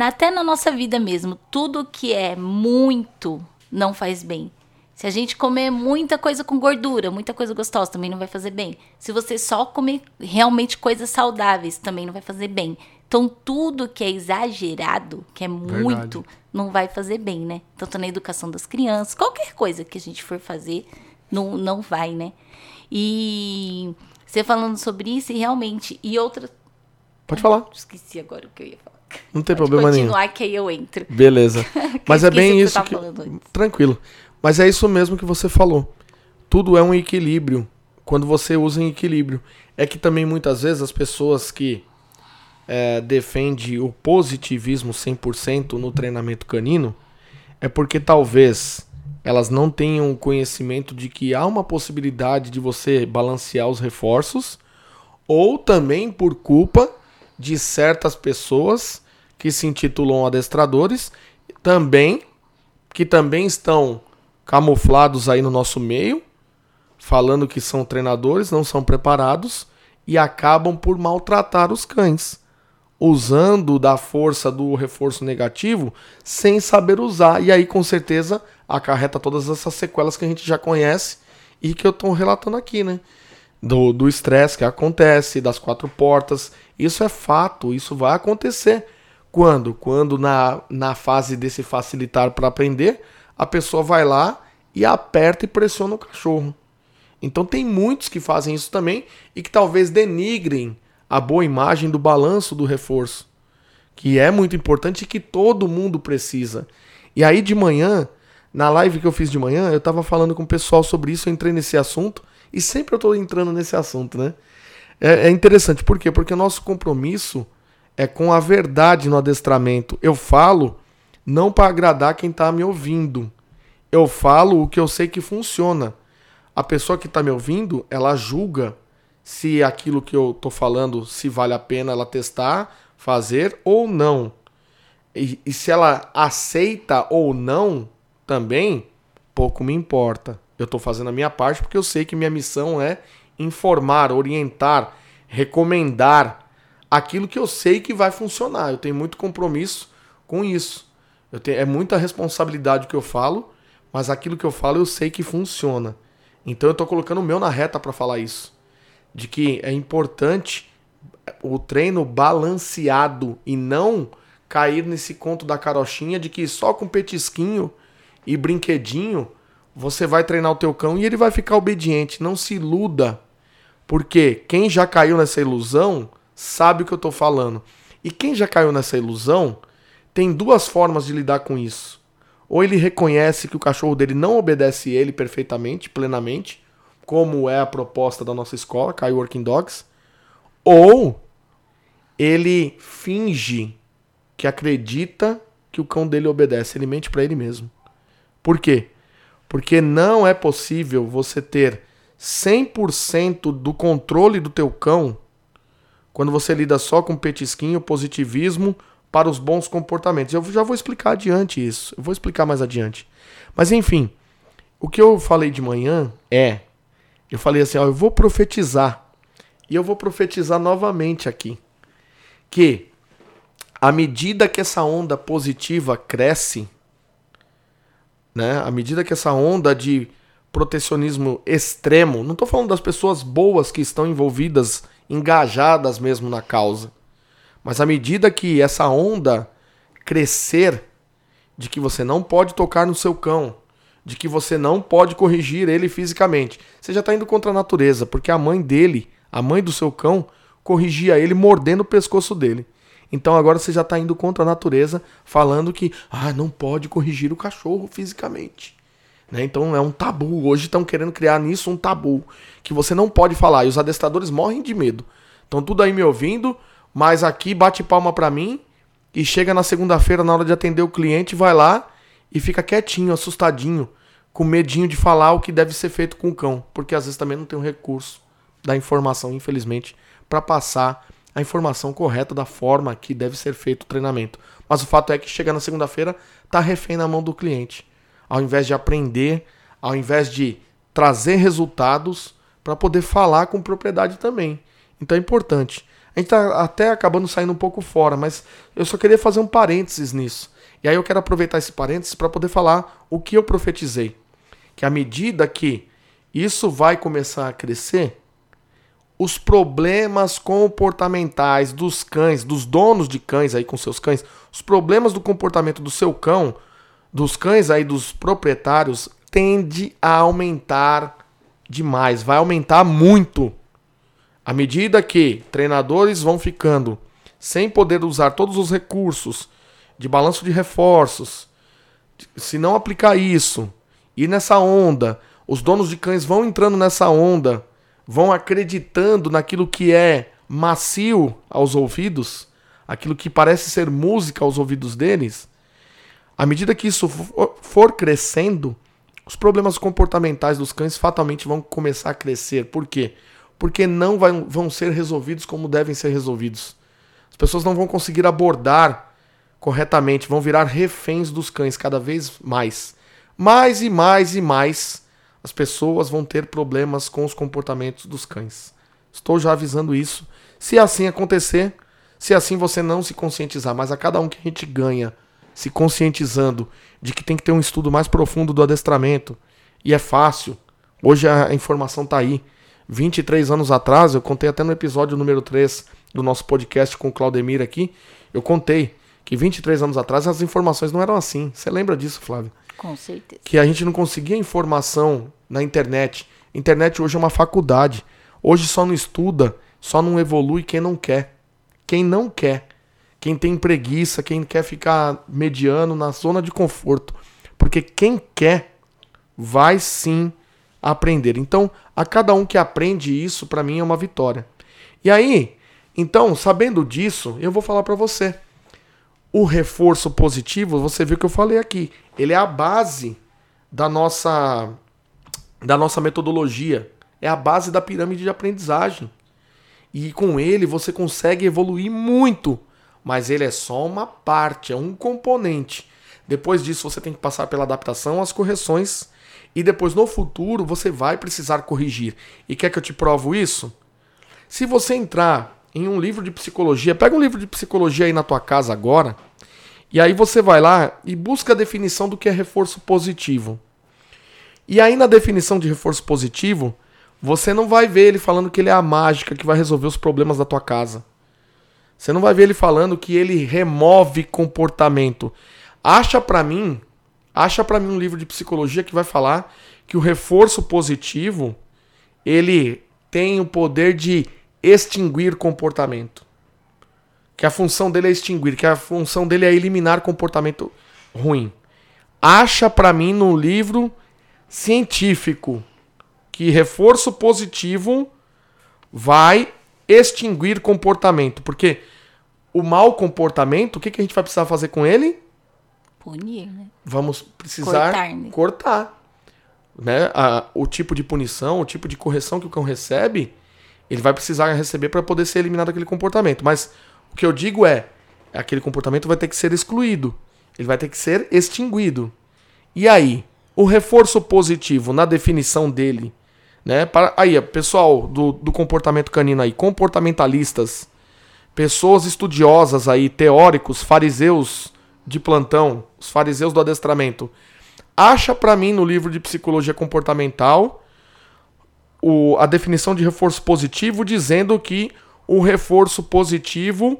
Até na nossa vida mesmo, tudo que é muito não faz bem. Se a gente comer muita coisa com gordura, muita coisa gostosa, também não vai fazer bem. Se você só comer realmente coisas saudáveis, também não vai fazer bem. Então, tudo que é exagerado, que é muito, Verdade. não vai fazer bem, né? Tanto na educação das crianças, qualquer coisa que a gente for fazer, não, não vai, né? E você falando sobre isso, e realmente, e outra. Pode falar. Esqueci agora o que eu ia falar. Não tem Pode problema continuar nenhum. que aí eu entro. Beleza. Mas é bem isso que... Tranquilo. Mas é isso mesmo que você falou. Tudo é um equilíbrio. Quando você usa em equilíbrio. É que também muitas vezes as pessoas que é, defendem o positivismo 100% no treinamento canino é porque talvez elas não tenham conhecimento de que há uma possibilidade de você balancear os reforços ou também por culpa de certas pessoas que se intitulam adestradores, também que também estão camuflados aí no nosso meio, falando que são treinadores, não são preparados e acabam por maltratar os cães, usando da força do reforço negativo sem saber usar. E aí, com certeza, acarreta todas essas sequelas que a gente já conhece e que eu estou relatando aqui, né? Do estresse que acontece, das quatro portas. Isso é fato, isso vai acontecer. Quando? Quando na, na fase desse facilitar para aprender, a pessoa vai lá e aperta e pressiona o cachorro. Então tem muitos que fazem isso também e que talvez denigrem a boa imagem do balanço do reforço, que é muito importante e que todo mundo precisa. E aí de manhã, na live que eu fiz de manhã, eu estava falando com o pessoal sobre isso, eu entrei nesse assunto e sempre eu estou entrando nesse assunto, né? É, é interessante, por quê? Porque o nosso compromisso é com a verdade no adestramento. Eu falo não para agradar quem está me ouvindo. Eu falo o que eu sei que funciona. A pessoa que está me ouvindo, ela julga se aquilo que eu estou falando, se vale a pena ela testar, fazer ou não. E, e se ela aceita ou não, também, pouco me importa. Eu estou fazendo a minha parte porque eu sei que minha missão é informar, orientar, recomendar aquilo que eu sei que vai funcionar. Eu tenho muito compromisso com isso. Eu tenho, é muita responsabilidade o que eu falo, mas aquilo que eu falo eu sei que funciona. Então eu estou colocando o meu na reta para falar isso. De que é importante o treino balanceado e não cair nesse conto da carochinha de que só com petisquinho e brinquedinho você vai treinar o teu cão e ele vai ficar obediente. Não se iluda. Porque quem já caiu nessa ilusão sabe o que eu estou falando. E quem já caiu nessa ilusão tem duas formas de lidar com isso. Ou ele reconhece que o cachorro dele não obedece ele perfeitamente, plenamente, como é a proposta da nossa escola, Kai Working Dogs, ou ele finge que acredita que o cão dele obedece, ele mente para ele mesmo. Por quê? Porque não é possível você ter 100% do controle do teu cão quando você lida só com petisquinho, positivismo para os bons comportamentos. Eu já vou explicar adiante isso. Eu vou explicar mais adiante. Mas enfim, o que eu falei de manhã é, eu falei assim, ó, eu vou profetizar. E eu vou profetizar novamente aqui que à medida que essa onda positiva cresce, né? À medida que essa onda de protecionismo extremo, não estou falando das pessoas boas que estão envolvidas, engajadas mesmo na causa, mas à medida que essa onda crescer de que você não pode tocar no seu cão, de que você não pode corrigir ele fisicamente, você já está indo contra a natureza, porque a mãe dele, a mãe do seu cão, corrigia ele mordendo o pescoço dele. Então agora você já está indo contra a natureza, falando que ah, não pode corrigir o cachorro fisicamente. Né? Então é um tabu. Hoje estão querendo criar nisso um tabu que você não pode falar. E os adestradores morrem de medo. Estão tudo aí me ouvindo, mas aqui bate palma para mim e chega na segunda-feira na hora de atender o cliente, vai lá e fica quietinho, assustadinho, com medinho de falar o que deve ser feito com o cão, porque às vezes também não tem o recurso da informação, infelizmente, para passar a informação correta da forma que deve ser feito o treinamento. Mas o fato é que chega na segunda-feira, tá refém na mão do cliente. Ao invés de aprender, ao invés de trazer resultados para poder falar com propriedade também. Então é importante. A gente está até acabando saindo um pouco fora, mas eu só queria fazer um parênteses nisso. E aí eu quero aproveitar esse parênteses para poder falar o que eu profetizei. Que à medida que isso vai começar a crescer, os problemas comportamentais dos cães, dos donos de cães aí com seus cães, os problemas do comportamento do seu cão, dos cães aí dos proprietários, tende a aumentar demais, vai aumentar muito. À medida que treinadores vão ficando sem poder usar todos os recursos de balanço de reforços, se não aplicar isso, e nessa onda, os donos de cães vão entrando nessa onda vão acreditando naquilo que é macio aos ouvidos, aquilo que parece ser música aos ouvidos deles, à medida que isso for crescendo, os problemas comportamentais dos cães fatalmente vão começar a crescer. Por quê? Porque não vão ser resolvidos como devem ser resolvidos. As pessoas não vão conseguir abordar corretamente, vão virar reféns dos cães cada vez mais. Mais e mais e mais as pessoas vão ter problemas com os comportamentos dos cães. Estou já avisando isso. Se assim acontecer, se assim você não se conscientizar, mas a cada um que a gente ganha se conscientizando de que tem que ter um estudo mais profundo do adestramento, e é fácil. Hoje a informação está aí. 23 anos atrás, eu contei até no episódio número 3 do nosso podcast com o Claudemir aqui, eu contei que 23 anos atrás as informações não eram assim. Você lembra disso, Flávio? Com certeza. Que a gente não conseguia informação na internet. Internet hoje é uma faculdade. Hoje só não estuda, só não evolui quem não quer. Quem não quer. Quem tem preguiça, quem quer ficar mediano na zona de conforto. Porque quem quer vai sim aprender. Então, a cada um que aprende isso, para mim é uma vitória. E aí, então, sabendo disso, eu vou falar para você. O reforço positivo, você viu que eu falei aqui, ele é a base da nossa da nossa metodologia. É a base da pirâmide de aprendizagem. E com ele você consegue evoluir muito, mas ele é só uma parte, é um componente. Depois disso você tem que passar pela adaptação, as correções e depois no futuro você vai precisar corrigir. E quer que eu te provo isso? Se você entrar em um livro de psicologia, pega um livro de psicologia aí na tua casa agora, e aí você vai lá e busca a definição do que é reforço positivo. E aí na definição de reforço positivo, você não vai ver ele falando que ele é a mágica que vai resolver os problemas da tua casa. Você não vai ver ele falando que ele remove comportamento. Acha para mim, acha para mim um livro de psicologia que vai falar que o reforço positivo ele tem o poder de extinguir comportamento. Que a função dele é extinguir, que a função dele é eliminar comportamento ruim. Acha para mim no livro científico que reforço positivo vai extinguir comportamento. Porque o mau comportamento, o que, que a gente vai precisar fazer com ele? Punir, né? Vamos precisar Cortar, né? cortar. Né? A- o tipo de punição, o tipo de correção que o cão recebe, ele vai precisar receber para poder ser eliminado aquele comportamento. Mas o que eu digo é, aquele comportamento vai ter que ser excluído. Ele vai ter que ser extinguido. E aí, o reforço positivo na definição dele, né? Para, aí, pessoal do, do comportamento canino aí, comportamentalistas, pessoas estudiosas aí, teóricos, fariseus de plantão, os fariseus do adestramento, acha pra mim no livro de psicologia comportamental o- a definição de reforço positivo dizendo que o reforço positivo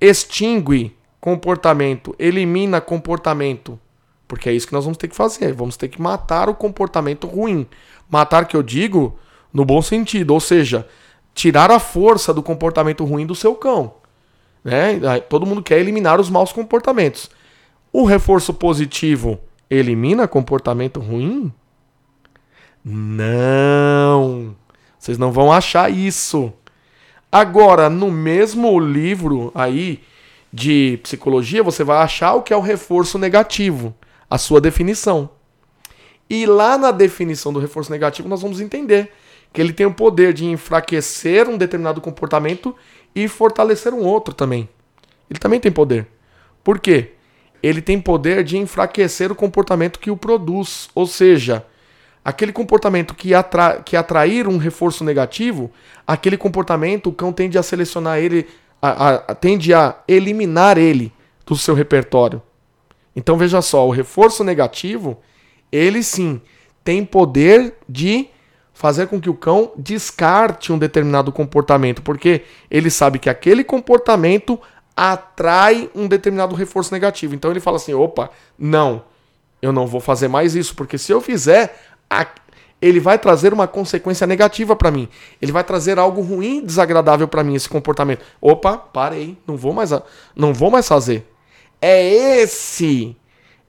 extingue comportamento, elimina comportamento. Porque é isso que nós vamos ter que fazer. Vamos ter que matar o comportamento ruim. Matar, que eu digo, no bom sentido. Ou seja, tirar a força do comportamento ruim do seu cão. Né? Todo mundo quer eliminar os maus comportamentos. O reforço positivo elimina comportamento ruim? Não. Vocês não vão achar isso. Agora, no mesmo livro aí de psicologia, você vai achar o que é o reforço negativo, a sua definição. E lá na definição do reforço negativo, nós vamos entender que ele tem o poder de enfraquecer um determinado comportamento e fortalecer um outro também. Ele também tem poder. Por quê? Ele tem poder de enfraquecer o comportamento que o produz. Ou seja, aquele comportamento que, atra que atrair um reforço negativo, aquele comportamento o cão tende a selecionar ele, a- a- a- tende a eliminar ele do seu repertório. Então veja só, o reforço negativo, ele sim tem poder de fazer com que o cão descarte um determinado comportamento, porque ele sabe que aquele comportamento atrai um determinado reforço negativo. Então ele fala assim: opa, não, eu não vou fazer mais isso, porque se eu fizer, ele vai trazer uma consequência negativa para mim. Ele vai trazer algo ruim, desagradável para mim esse comportamento. Opa, parei, não vou mais, não vou mais fazer. É esse,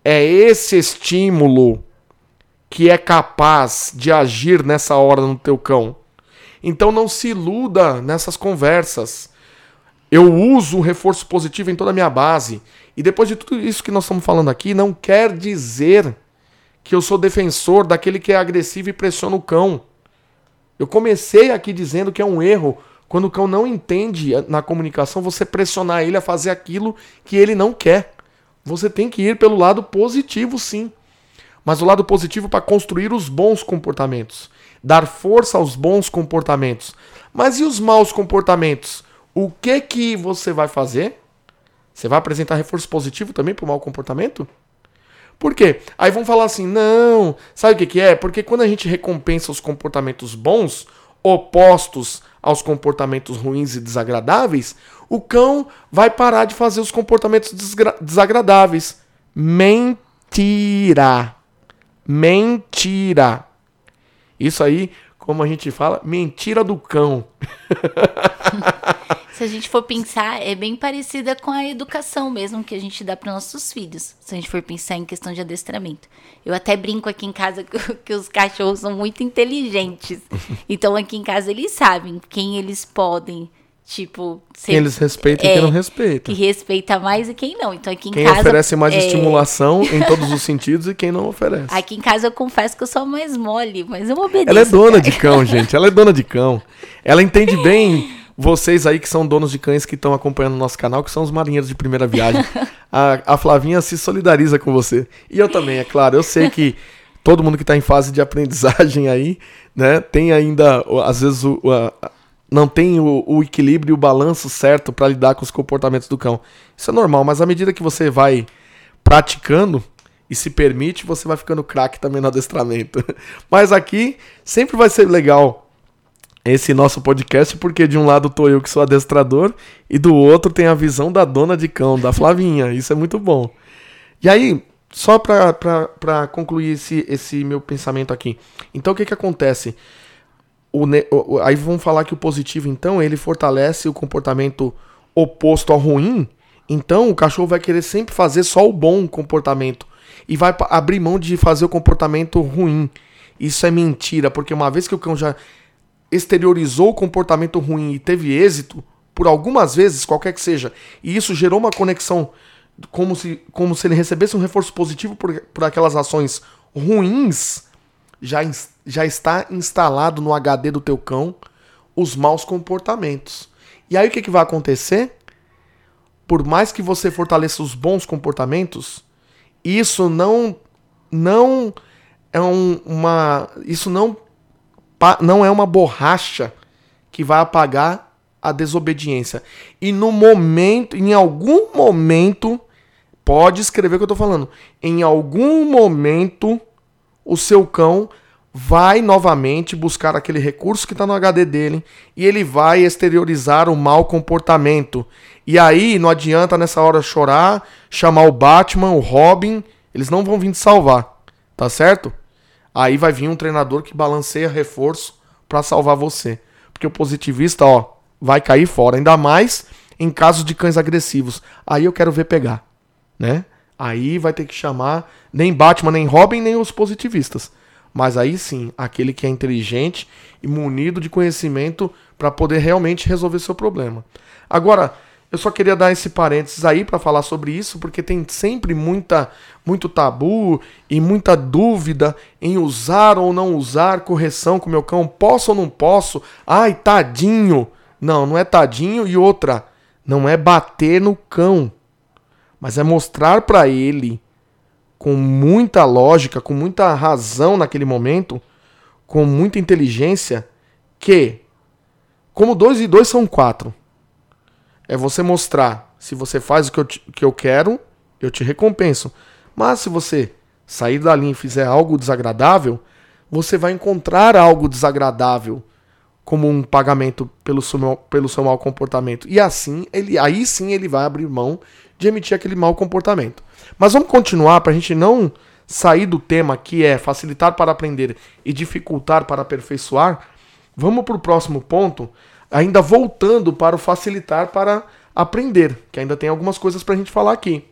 é esse estímulo que é capaz de agir nessa hora no teu cão. Então não se iluda nessas conversas. Eu uso o reforço positivo em toda a minha base. E depois de tudo isso que nós estamos falando aqui, não quer dizer que eu sou defensor daquele que é agressivo e pressiona o cão. Eu comecei aqui dizendo que é um erro quando o cão não entende na comunicação você pressionar ele a fazer aquilo que ele não quer. Você tem que ir pelo lado positivo, sim. Mas o lado positivo para construir os bons comportamentos, dar força aos bons comportamentos. Mas e os maus comportamentos? O que que você vai fazer? Você vai apresentar reforço positivo também para o mau comportamento? Por quê? Aí vão falar assim: não, sabe o que, que é? Porque quando a gente recompensa os comportamentos bons, opostos aos comportamentos ruins e desagradáveis, o cão vai parar de fazer os comportamentos desagradáveis. Mentira! Mentira! Isso aí, como a gente fala, mentira do cão. Se a gente for pensar, é bem parecida com a educação mesmo que a gente dá para nossos filhos. Se a gente for pensar em questão de adestramento. Eu até brinco aqui em casa que, os cachorros são muito inteligentes. Então aqui em casa eles sabem quem eles podem, tipo, Quem eles respeitam e é, quem não respeita. que respeita mais e quem não. Então aqui em Quem casa oferece mais é, estimulação em todos os sentidos e quem não oferece. Aqui em casa eu confesso que eu sou mais mole, mas eu obedeço. Ela é dona cara. de cão, gente. Ela é dona de cão. Ela entende bem vocês aí que são donos de cães que estão acompanhando o nosso canal, que são os marinheiros de primeira viagem. A, a Flavinha se solidariza com você. E eu também, é claro. Eu sei que todo mundo que está em fase de aprendizagem aí, né, tem ainda, às vezes, o, o- a- não tem o, o equilíbrio e o balanço certo para lidar com os comportamentos do cão. Isso é normal, mas à medida que você vai praticando e se permite, você vai ficando craque também no adestramento. Mas aqui sempre vai ser legal esse nosso podcast, porque de um lado tô eu que sou adestrador e do outro tem a visão da dona de cão, da Flavinha. Isso é muito bom. E aí, só pra concluir esse, esse meu pensamento aqui. Então, o que que acontece? O o- aí vamos falar que o positivo, então, ele fortalece o comportamento oposto ao ruim. Então, o cachorro vai querer sempre fazer só o bom comportamento e vai abrir mão de fazer o comportamento ruim. Isso é mentira, porque uma vez que o cão já exteriorizou o comportamento ruim e teve êxito, por algumas vezes, qualquer que seja, e isso gerou uma conexão como se, como se ele recebesse um reforço positivo por, por aquelas ações ruins, já, já está instalado no HD do teu cão os maus comportamentos. E aí o que, que vai acontecer? Por mais que você fortaleça os bons comportamentos, isso não não é um, uma isso não não é uma borracha que vai apagar a desobediência. E no momento, em algum momento, pode escrever o que eu tô falando. Em algum momento, o seu cão vai novamente buscar aquele recurso que está no HD dele e ele vai exteriorizar o mau comportamento. E aí não adianta nessa hora chorar, chamar o Batman, o Robin, eles não vão vir te salvar, tá certo? Aí vai vir um treinador que balanceia reforço para salvar você. Porque o positivista, ó, vai cair fora, ainda mais em casos de cães agressivos. Aí eu quero ver pegar, né? Aí vai ter que chamar nem Batman, nem Robin, nem os positivistas. Mas aí sim, aquele que é inteligente e munido de conhecimento para poder realmente resolver seu problema. Agora, eu só queria dar esse parênteses aí para falar sobre isso, porque tem sempre muita, muito tabu e muita dúvida em usar ou não usar correção com meu cão. Posso ou não posso? Ai, tadinho. Não, não é tadinho. E outra, não é bater no cão, mas é mostrar para ele com muita lógica, com muita razão naquele momento, com muita inteligência, que como dois e dois são quatro é você mostrar se você faz o que eu, te, que eu quero, eu te recompenso. Mas se você sair da linha e fizer algo desagradável, você vai encontrar algo desagradável como um pagamento pelo seu, pelo seu mau comportamento. E assim, ele, aí sim ele vai abrir mão de emitir aquele mau comportamento. Mas vamos continuar para a gente não sair do tema que é facilitar para aprender e dificultar para aperfeiçoar. Vamos para o próximo ponto, ainda voltando para o facilitar para aprender, que ainda tem algumas coisas para a gente falar aqui.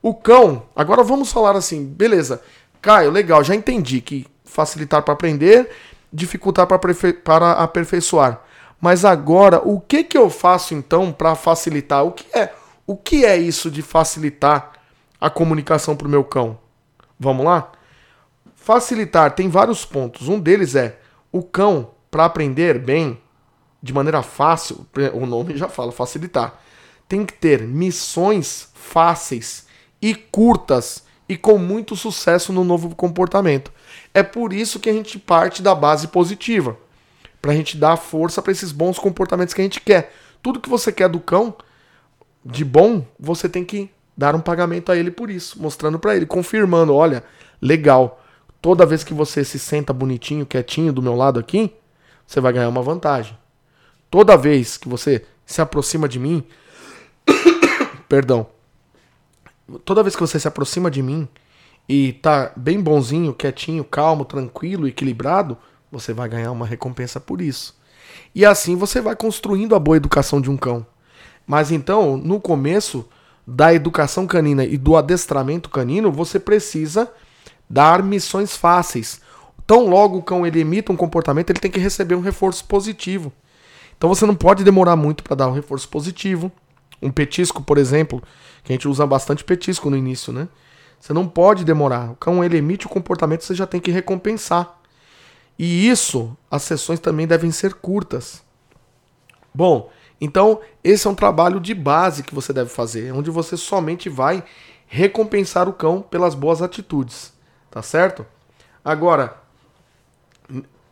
O cão, agora vamos falar assim, beleza, Caio, legal, já entendi que facilitar para aprender, dificultar para, para aperfeiçoar. Mas agora, o que, que eu faço então para facilitar? O que é o que é isso de facilitar a comunicação para o meu cão? Vamos lá? Facilitar tem vários pontos. Um deles é o cão, para aprender bem, de maneira fácil, o nome já fala, facilitar. Tem que ter missões fáceis e curtas e com muito sucesso no novo comportamento. É por isso que a gente parte da base positiva, para a gente dar força para esses bons comportamentos que a gente quer. Tudo que você quer do cão, de bom, você tem que dar um pagamento a ele por isso, mostrando para ele, confirmando, olha, legal. Toda vez que você se senta bonitinho, quietinho do meu lado aqui, você vai ganhar uma vantagem. Toda vez que você se aproxima de mim, perdão. Toda vez que você se aproxima de mim e tá bem bonzinho, quietinho, calmo, tranquilo, equilibrado, você vai ganhar uma recompensa por isso. E assim você vai construindo a boa educação de um cão. Mas então, no começo da educação canina e do adestramento canino, você precisa dar missões fáceis. Tão logo o cão ele emita um comportamento, ele tem que receber um reforço positivo. Então você não pode demorar muito para dar um reforço positivo. Um petisco, por exemplo, que a gente usa bastante petisco no início, né? Você não pode demorar. O cão ele emite o comportamento, você já tem que recompensar. E isso, as sessões também devem ser curtas. Bom, então esse é um trabalho de base que você deve fazer, onde você somente vai recompensar o cão pelas boas atitudes, tá certo? Agora,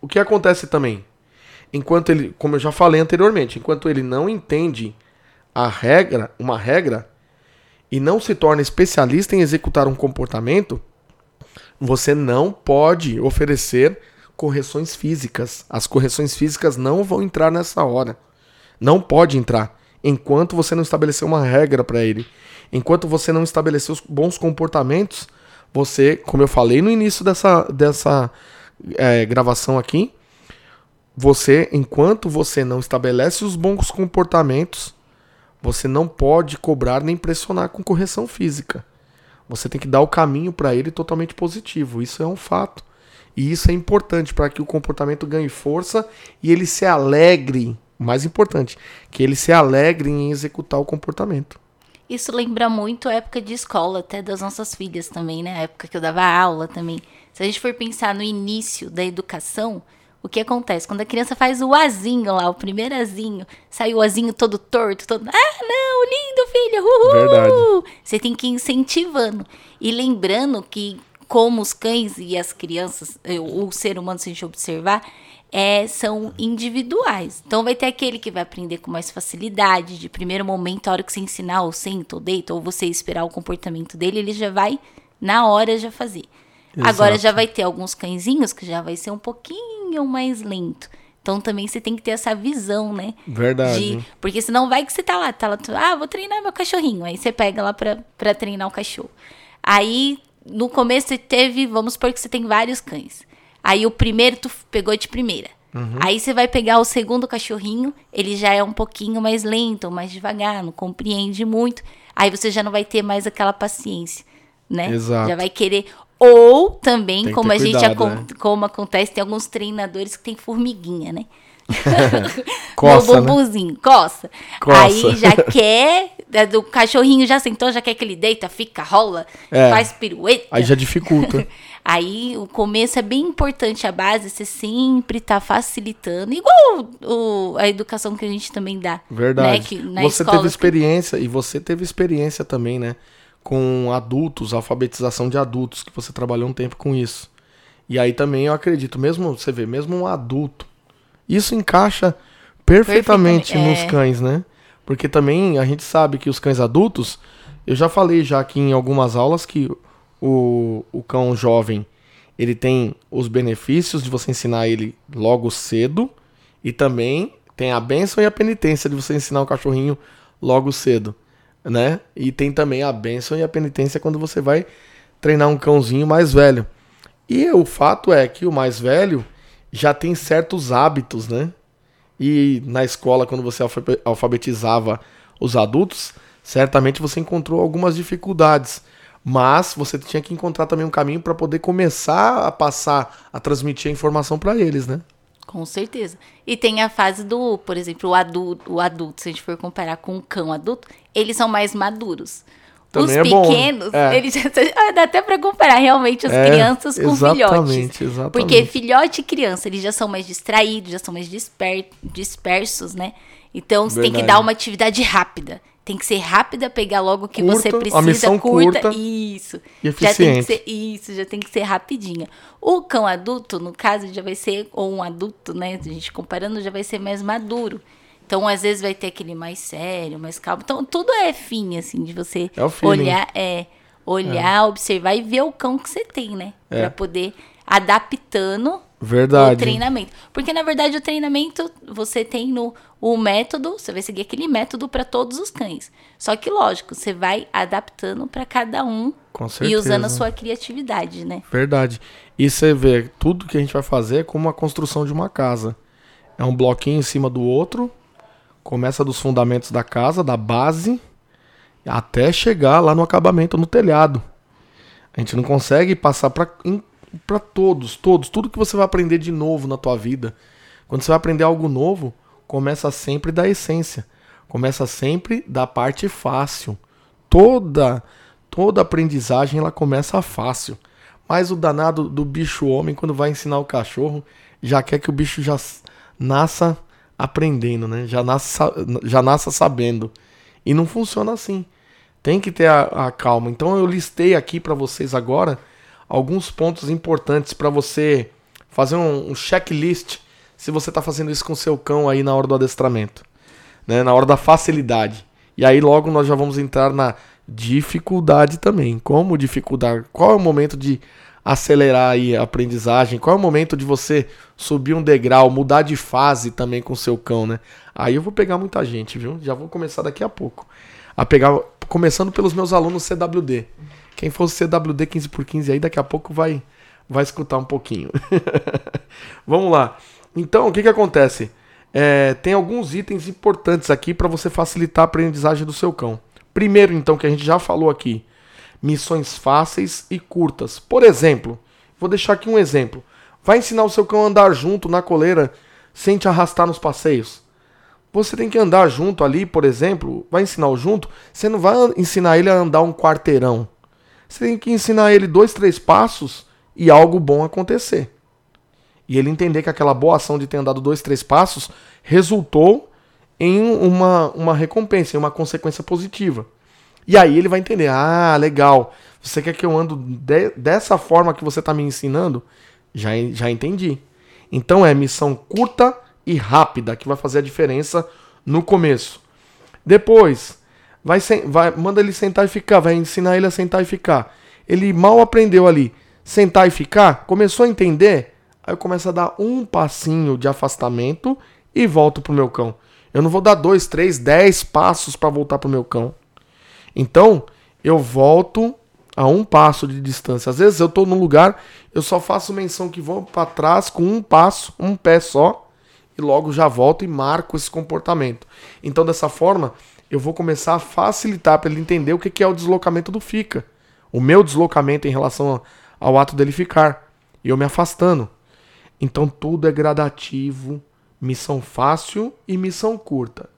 o que acontece também? enquanto ele, como eu já falei anteriormente, enquanto ele não entende a regra, uma regra, e não se torna especialista em executar um comportamento, você não pode oferecer correções físicas. As correções físicas não vão entrar nessa hora. Não pode entrar enquanto você não estabelecer uma regra para ele. Enquanto você não estabelecer os bons comportamentos, você, como eu falei no início dessa, dessa é, gravação aqui, você, enquanto você não estabelece os bons comportamentos, você não pode cobrar nem pressionar com correção física. Você tem que dar o caminho para ele totalmente positivo. Isso é um fato. E isso é importante para que o comportamento ganhe força e ele se alegre o mais importante, que eles se alegrem em executar o comportamento. Isso lembra muito a época de escola, até das nossas filhas também, né? A época que eu dava aula também. Se a gente for pensar no início da educação, o que acontece? Quando a criança faz o azinho lá, o primeiro azinho, sai o azinho todo torto, todo. Ah, não, lindo, filho! Uhul! Verdade. Você tem que ir incentivando. E lembrando que, como os cães e as crianças, o ser humano, se a gente observar, é, são individuais. Então vai ter aquele que vai aprender com mais facilidade, de primeiro momento, a hora que você ensinar, ou senta, ou deita, ou você esperar o comportamento dele, ele já vai, na hora, já fazer. Agora Exato. já vai ter alguns cãezinhos que já vai ser um pouquinho mais lento. Então também você tem que ter essa visão, né? Verdade. De, porque senão vai que você tá lá, tá lá, ah, vou treinar meu cachorrinho. Aí você pega lá pra, pra treinar o cachorro. Aí, no começo você teve, vamos supor que você tem vários cães. Aí o primeiro tu pegou de primeira. Aí você vai pegar o segundo cachorrinho, ele já é um pouquinho mais lento, mais devagar, não compreende muito. Aí você já não vai ter mais aquela paciência, né? Exato. Já vai querer. Ou também, como a gente cuidado, né? como acontece, tem alguns treinadores que tem formiguinha, né? Coça, no né? bumbumzinho, coça. Coça. Aí já quer, é, do cachorrinho já sentou, já quer que ele deita, fica, rola, É. faz pirueta. Aí já dificulta. Aí o começo é bem importante, a base, você sempre tá facilitando. Igual o, a educação que a gente também dá. Verdade. Né? Que na você escola, teve experiência, e você teve experiência também, né? Com adultos, alfabetização de adultos, que você trabalhou um tempo com isso. E aí também eu acredito, mesmo, você vê, mesmo um adulto, isso encaixa perfeitamente Perfeitamente, nos é. cães, né? Porque também a gente sabe que os cães adultos, eu já falei já aqui em algumas aulas que o, o cão jovem, ele tem os benefícios de você ensinar ele logo cedo e também tem a bênção e a penitência de você ensinar o cachorrinho logo cedo, né? E tem também a bênção e a penitência quando você vai treinar um cãozinho mais velho. E o fato é que o mais velho já tem certos hábitos, né? E na escola, quando você alfabe- alfabetizava os adultos, certamente você encontrou algumas dificuldades. Mas você tinha que encontrar também um caminho para poder começar a passar, a transmitir a informação para eles, né? Com certeza. E tem a fase do, por exemplo, o adulto, o adulto, se a gente for comparar com um cão adulto, eles são mais maduros. Também os é bom, né? pequenos, É. eles já ah, dá até pra comparar realmente as É, crianças com filhotes. exatamente, exatamente. Porque filhote e criança, eles já são mais distraídos, já são mais disper- dispersos, né? Então você tem que Verdade. dar uma atividade rápida. Tem que ser rápida, pegar logo o que Curta, você precisa, missão curta, curta isso. e já tem que eficiente. ser isso, já tem que ser rapidinha. O cão adulto, no caso, já vai ser, ou um adulto, né? A gente comparando, já vai ser mais maduro. Então, às vezes, vai ter aquele mais sério, mais calmo. Então, tudo é fim, assim, de você É olhar, é, olhar, observar e ver o cão que você tem, né? É. Pra poder adaptando o Verdade. treinamento. Porque, na verdade, o treinamento, você tem no o método, você vai seguir aquele método para todos os cães. Só que, lógico, você vai adaptando para cada um Com e certeza. usando a sua criatividade, né? Verdade. E você vê, tudo que a gente vai fazer é como a construção de uma casa. É um bloquinho em cima do outro, começa dos fundamentos da casa, da base, até chegar lá no acabamento, no telhado. A gente não consegue passar para todos, todos, tudo que você vai aprender de novo na tua vida. Quando você vai aprender algo novo, começa sempre da essência. Começa sempre da parte fácil. Toda toda aprendizagem ela começa fácil. Mas o danado do bicho homem, quando vai ensinar o cachorro, já quer que o bicho já nasça aprendendo, né? Já nasça, já nasça sabendo. E não funciona assim. Tem que ter a, a calma. Então eu listei aqui para vocês agora alguns pontos importantes para você fazer um, um checklist se você está fazendo isso com seu cão aí na hora do adestramento, né? Na hora da facilidade. E aí logo nós já vamos entrar na dificuldade também. Como dificultar? Qual é o momento de acelerar aí a aprendizagem? Qual é o momento de você subir um degrau, mudar de fase também com seu cão, né? Aí eu vou pegar muita gente, viu? Já vou começar daqui a pouco. A pegar, começando pelos meus alunos CWD. Quem for CWD 15 por 15 aí daqui a pouco vai vai escutar um pouquinho. Vamos lá. Então, o que que acontece? É, tem alguns itens importantes aqui para você facilitar a aprendizagem do seu cão. Primeiro, então, que a gente já falou aqui, missões fáceis e curtas. Por exemplo, vou deixar aqui um exemplo. Vai ensinar o seu cão a andar junto na coleira sem te arrastar nos passeios. você tem que andar junto ali, por exemplo, vai ensinar o junto, você não vai ensinar ele a andar um quarteirão. Você tem que ensinar ele dois, três passos e algo bom acontecer. E ele entender que aquela boa ação de ter andado dois, três passos resultou em uma, uma recompensa, em uma consequência positiva. E aí ele vai entender: ah, legal, você quer que eu ando de, dessa forma que você está me ensinando? Já, já entendi. Então é missão curta e rápida que vai fazer a diferença no começo. Depois, vai, vai manda ele sentar e ficar, vai ensinar ele a sentar e ficar. Ele mal aprendeu ali, sentar e ficar, começou a entender, aí eu começo a dar um passinho de afastamento e volto pro meu cão. Eu não vou dar dois, três, dez passos para voltar pro meu cão. Então, eu volto a um passo de distância. Às vezes eu estou num lugar, eu só faço menção que vou para trás com um passo, um pé só, e logo já volto e marco esse comportamento. Então, dessa forma, eu vou começar a facilitar para ele entender o que é o deslocamento do fica. O meu deslocamento em relação ao ato dele ficar. E eu me afastando. Então, tudo é gradativo, missão fácil e missão curta.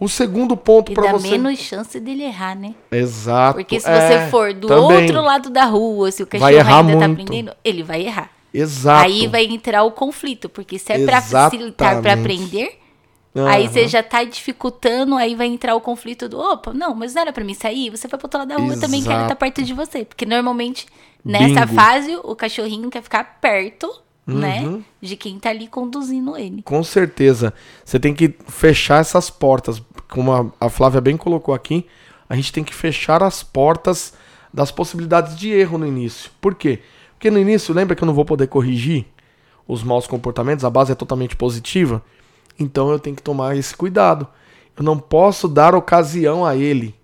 O segundo ponto para você. menos chance dele errar, né? Exato. Porque se é, você for do também. outro lado da rua, se o cachorro ainda tá muito. tá aprendendo, ele vai errar. Exato. Aí vai entrar o conflito, porque se é para facilitar para aprender, uhum. aí você já tá dificultando, aí vai entrar o conflito do, opa, não, mas não era para mim sair, você vai pro outro lado da rua, Exato. eu também quero estar perto de você, porque normalmente nessa Bingo. fase o cachorrinho quer ficar perto né? Uhum. De quem tá ali conduzindo ele. Com certeza. Você tem que fechar essas portas. Como a, a Flávia bem colocou aqui, a gente tem que fechar as portas das possibilidades de erro no início. Por quê? Porque no início, lembra que eu não vou poder corrigir os maus comportamentos, a base é totalmente positiva. Então eu tenho que tomar esse cuidado. Eu não posso dar ocasião a ele.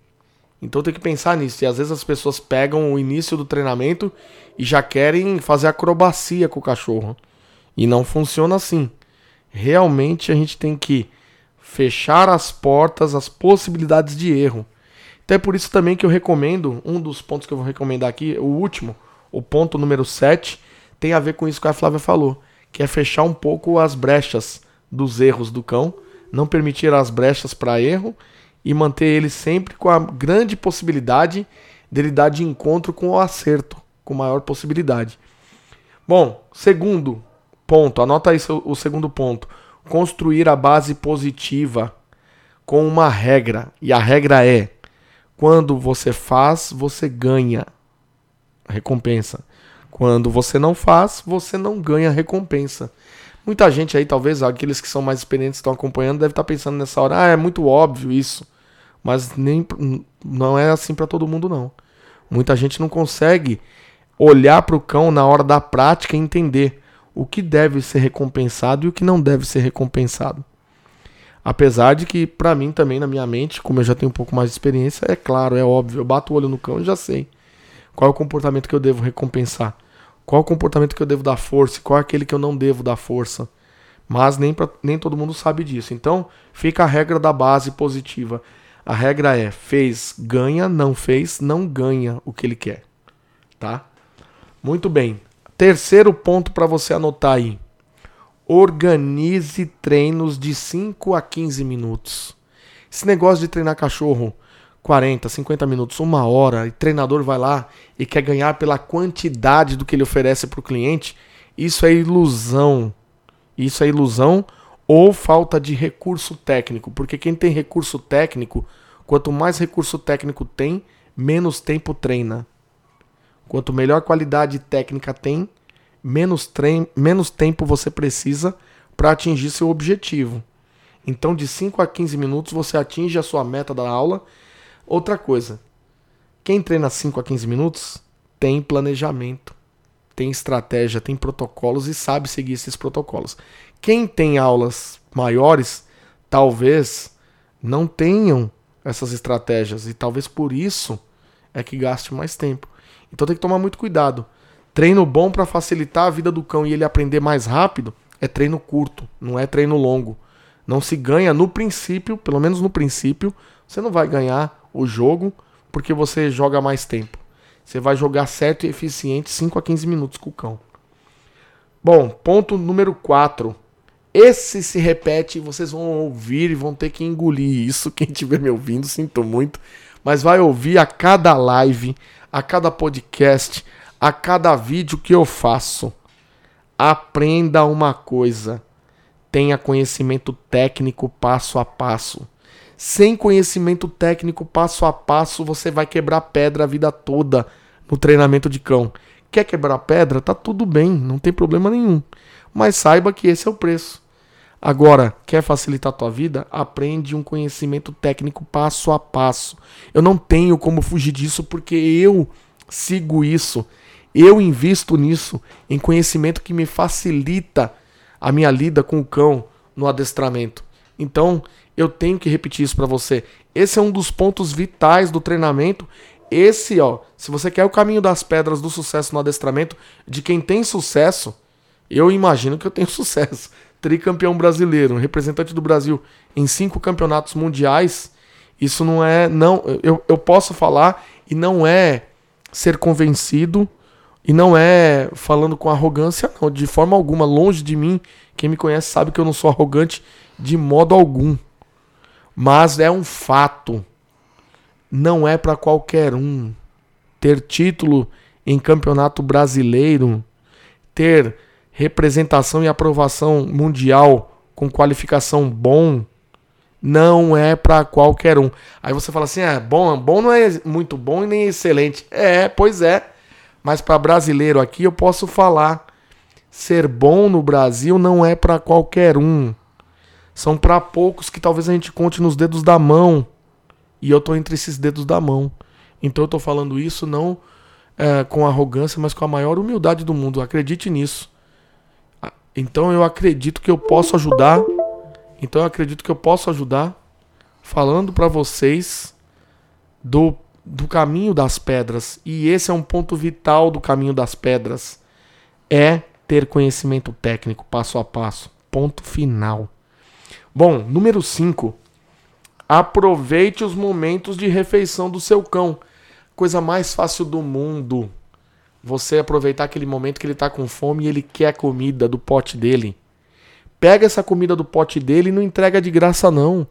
Então tenho que pensar nisso. E às vezes as pessoas pegam o início do treinamento e já querem fazer acrobacia com o cachorro. E não funciona assim. Realmente a gente tem que fechar as portas, as possibilidades de erro. Então é por isso também que eu recomendo, um dos pontos que eu vou recomendar aqui, o último, o ponto número 7, tem a ver com isso que a Flávia falou, que é fechar um pouco as brechas dos erros do cão, não permitir as brechas para erro e manter ele sempre com a grande possibilidade dele dar de encontro com o acerto, com maior possibilidade. Bom, segundo ponto, anota aí o segundo ponto. Construir a base positiva com uma regra. E a regra é: quando você faz, você ganha recompensa. Quando você não faz, você não ganha recompensa. Muita gente aí, talvez aqueles que são mais experientes estão acompanhando, deve estar pensando nessa hora: ah, é muito óbvio isso. Mas nem não é assim para todo mundo não. Muita gente não consegue olhar para o cão na hora da prática e entender o que deve ser recompensado e o que não deve ser recompensado. Apesar de que, para mim também, na minha mente, como eu já tenho um pouco mais de experiência, é claro, é óbvio, eu bato o olho no cão e já sei qual é o comportamento que eu devo recompensar, qual o comportamento que eu devo dar força, qual é aquele que eu não devo dar força. Mas nem, pra, nem todo mundo sabe disso. Então, fica a regra da base positiva. A regra é: fez, ganha, não fez, não ganha o que ele quer. Tá? Muito bem. Terceiro ponto para você anotar aí. Organize treinos de 5 a 15 minutos. Esse negócio de treinar cachorro 40, 50 minutos, uma hora, e treinador vai lá e quer ganhar pela quantidade do que ele oferece para o cliente, isso é ilusão. Isso é ilusão ou falta de recurso técnico, porque quem tem recurso técnico, quanto mais recurso técnico tem, menos tempo treina. Quanto melhor qualidade técnica tem, menos, trein menos tempo você precisa para atingir seu objetivo. Então, de 5 a 15 minutos você atinge a sua meta da aula. Outra coisa, quem treina 5 a 15 minutos tem planejamento, tem estratégia, tem protocolos e sabe seguir esses protocolos. Quem tem aulas maiores, talvez não tenham essas estratégias e talvez por isso é que gaste mais tempo. Então tem que tomar muito cuidado. Treino bom para facilitar a vida do cão e ele aprender mais rápido é treino curto, não é treino longo. Não se ganha no princípio, pelo menos no princípio, você não vai ganhar o jogo porque você joga mais tempo. Você vai jogar certo e eficiente 5 a 15 minutos com o cão. Bom, ponto número 4 Esse se repete, vocês vão ouvir e vão ter que engolir isso. Quem estiver me ouvindo, sinto muito. Mas vai ouvir a cada live, a cada podcast, a cada vídeo que eu faço. Aprenda uma coisa. Tenha conhecimento técnico passo a passo. Sem conhecimento técnico passo a passo, você vai quebrar pedra a vida toda no treinamento de cão. Quer quebrar pedra? Tá tudo bem, não tem problema nenhum. Mas saiba que esse é o preço. Agora, quer facilitar a tua vida? Aprende um conhecimento técnico passo a passo. Eu não tenho como fugir disso porque eu sigo isso. Eu invisto nisso, em conhecimento que me facilita a minha lida com o cão no adestramento. Então, eu tenho que repetir isso para você. Esse é um dos pontos vitais do treinamento. Esse, ó, se você quer o caminho das pedras do sucesso no adestramento, de quem tem sucesso, eu imagino que eu tenho sucesso. Tricampeão brasileiro, representante do Brasil em cinco campeonatos mundiais. Isso não é. não eu, eu posso falar e não é ser convencido e não é falando com arrogância, não, de forma alguma, longe de mim. Quem me conhece sabe que eu não sou arrogante de modo algum. Mas é um fato. Não é para qualquer um ter título em campeonato brasileiro, ter representação e aprovação mundial com qualificação bom, não é para qualquer um. Aí você fala assim: é bom, bom não é muito bom e nem excelente. É, pois é. Mas para brasileiro aqui eu posso falar. Ser bom no Brasil não é para qualquer um. São para poucos que talvez a gente conte nos dedos da mão. E eu tô entre esses dedos da mão. Então eu tô falando isso não é, com arrogância, mas com a maior humildade do mundo. Acredite nisso. Então eu acredito que eu posso ajudar. Então eu acredito que eu posso ajudar falando para vocês do do caminho das pedras, e esse é um ponto vital do caminho das pedras, é ter conhecimento técnico passo a passo. Ponto final. Bom, número 5. Aproveite os momentos de refeição do seu cão. Coisa mais fácil do mundo. Você aproveitar aquele momento que ele está com fome e ele quer comida do pote dele. Pega essa comida do pote dele e não entrega de graça não.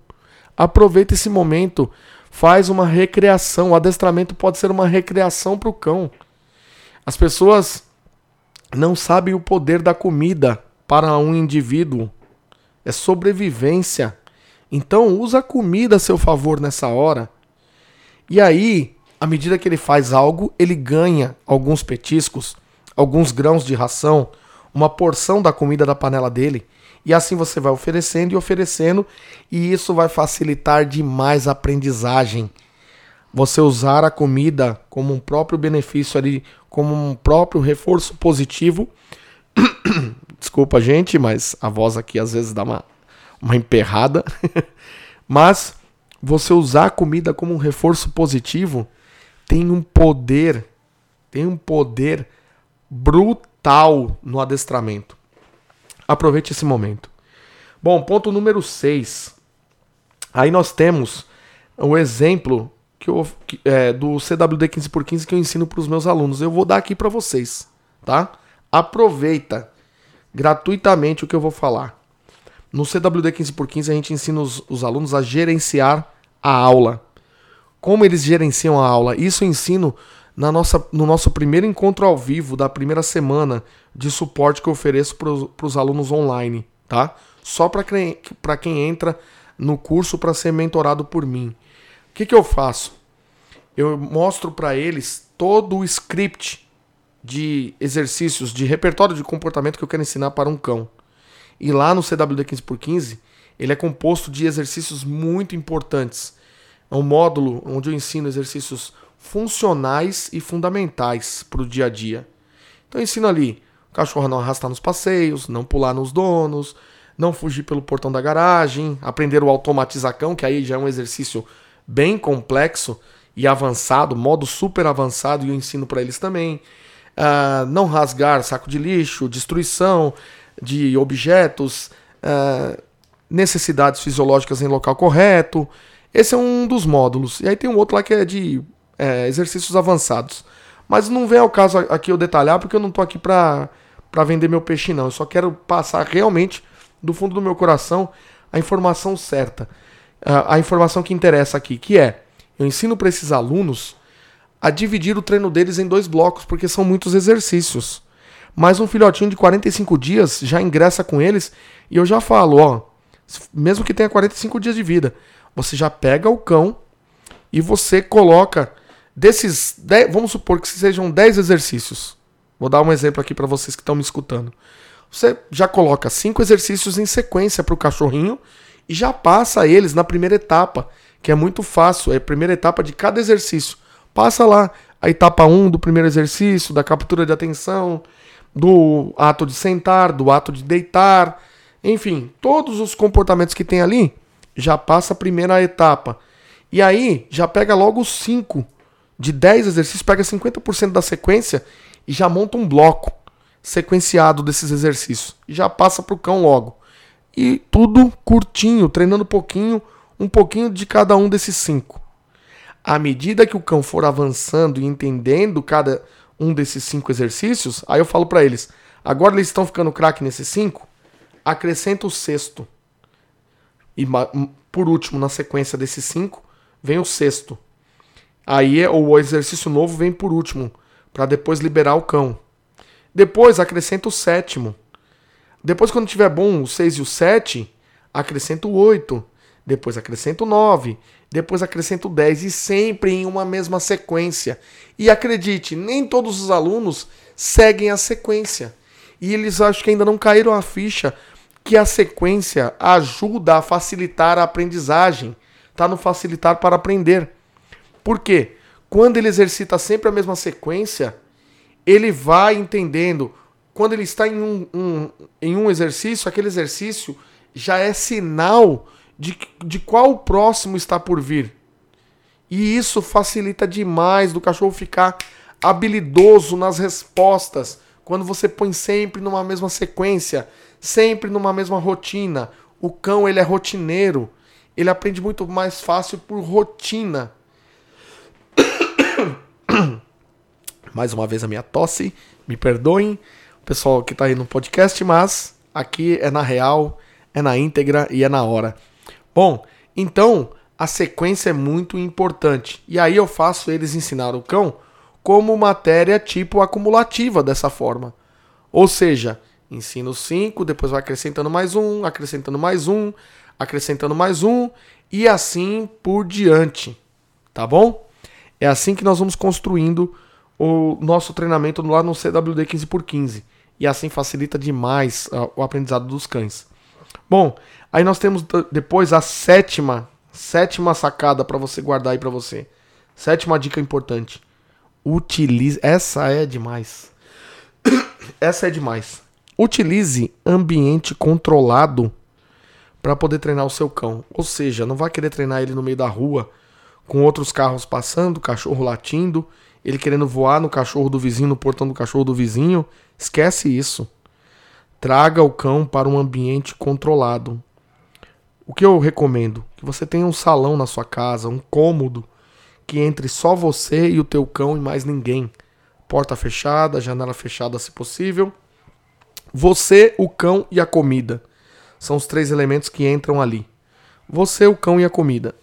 Aproveita esse momento faz uma recreação. O adestramento pode ser uma recreação para o cão. As pessoas não sabem o poder da comida para um indivíduo. É sobrevivência. Então usa a comida a seu favor nessa hora. E aí, à medida que ele faz algo, ele ganha alguns petiscos, alguns grãos de ração, uma porção da comida da panela dele e assim você vai oferecendo e oferecendo, e isso vai facilitar demais a aprendizagem. Você usar a comida como um próprio benefício ali, como um próprio reforço positivo. Desculpa, gente, mas a voz aqui às vezes dá uma, uma emperrada. mas você usar a comida como um reforço positivo tem um poder, tem um poder brutal no adestramento. Aproveite esse momento. Bom, ponto número 6. Aí nós temos o exemplo que eu, que, é, do CWD 15x15 que eu ensino para os meus alunos. Eu vou dar aqui para vocês, tá? Aproveita gratuitamente o que eu vou falar. No CWD 15x15 a gente ensina os, os alunos a gerenciar a aula. Como eles gerenciam a aula? Isso eu ensino na nossa, no nosso primeiro encontro ao vivo da primeira semana de suporte que eu ofereço para os alunos online, tá? Só para quem, quem entra no curso para ser mentorado por mim. O que, que eu faço? Eu mostro para eles todo o script de exercícios, de repertório de comportamento que eu quero ensinar para um cão. E lá no CWD 15x15, ele é composto de exercícios muito importantes. É um módulo onde eu ensino exercícios funcionais e fundamentais para o dia a dia. Então eu ensino ali o cachorro não arrastar nos passeios, não pular nos donos, não fugir pelo portão da garagem, aprender o automatizacão, que aí já é um exercício bem complexo e avançado, modo super avançado, e eu ensino para eles também. Uh, não rasgar saco de lixo, destruição de objetos, uh, necessidades fisiológicas em local correto. Esse é um dos módulos. E aí tem um outro lá que é de é, exercícios avançados. Mas não vem ao caso aqui eu detalhar, porque eu não estou aqui para vender meu peixe, não. Eu só quero passar realmente do fundo do meu coração a informação certa, a, a informação que interessa aqui, que é eu ensino para esses alunos a dividir o treino deles em dois blocos, porque são muitos exercícios. Mas um filhotinho de 45 dias já ingressa com eles e eu já falo, ó, mesmo que tenha 45 dias de vida, você já pega o cão e você coloca desses 10, vamos supor que sejam 10 exercícios. Vou dar um exemplo aqui para vocês que estão me escutando. Você já coloca cinco exercícios em sequência para o cachorrinho e já passa eles na primeira etapa, que é muito fácil, é a primeira etapa de cada exercício. Passa lá a etapa 1 um do primeiro exercício, da captura de atenção, do ato de sentar, do ato de deitar, enfim, todos os comportamentos que tem ali, já passa a primeira etapa. E aí, já pega logo os 5 de 10 exercícios, pega 50% da sequência e já monta um bloco sequenciado desses exercícios. E já passa para o cão logo. E tudo curtinho, treinando um pouquinho, um pouquinho de cada um desses cinco. À medida que o cão for avançando e entendendo cada um desses cinco exercícios, aí eu falo para eles: agora eles estão ficando craque nesses cinco, acrescenta o sexto. E por último, na sequência desses cinco, vem o sexto. Aí é, o exercício novo vem por último, para depois liberar o cão. Depois acrescenta o sétimo. Depois, quando tiver bom o 6 e o 7, acrescenta o 8. Depois acrescenta o 9. Depois acrescenta o 10. E sempre em uma mesma sequência. E acredite, nem todos os alunos seguem a sequência. E eles acho que ainda não caíram a ficha que a sequência ajuda a facilitar a aprendizagem. Está no facilitar para aprender. Por quê? Quando ele exercita sempre a mesma sequência, ele vai entendendo. Quando ele está em um, um, em um exercício, aquele exercício já é sinal de, de qual próximo está por vir. E isso facilita demais do cachorro ficar habilidoso nas respostas. Quando você põe sempre numa mesma sequência, sempre numa mesma rotina. O cão, ele é rotineiro. Ele aprende muito mais fácil por rotina. mais uma vez a minha tosse, me perdoem, o pessoal que está aí no podcast, mas aqui é na real, é na íntegra e é na hora. Bom, então a sequência é muito importante. E aí eu faço eles ensinar o cão como matéria tipo acumulativa dessa forma. Ou seja, ensino 5, depois vai acrescentando mais um, acrescentando mais um, acrescentando mais um e assim por diante. Tá bom? É assim que nós vamos construindo o nosso treinamento lá no CWD 15x15. E assim facilita demais uh, o aprendizado dos cães. Bom, aí nós temos depois a sétima, sétima sacada para você guardar aí para você. Sétima dica importante. Utilize, essa é demais. essa é demais. Utilize ambiente controlado para poder treinar o seu cão. Ou seja, não vai querer treinar ele no meio da rua com outros carros passando, cachorro latindo ele querendo voar no cachorro do vizinho, no portão do cachorro do vizinho. Esquece isso. Traga o cão para um ambiente controlado. O que eu recomendo? Que você tenha um salão na sua casa, um cômodo, que entre só você e o teu cão e mais ninguém. Porta fechada, janela fechada se possível. Você, o cão e a comida. São os três elementos que entram ali. Você, o cão e a comida.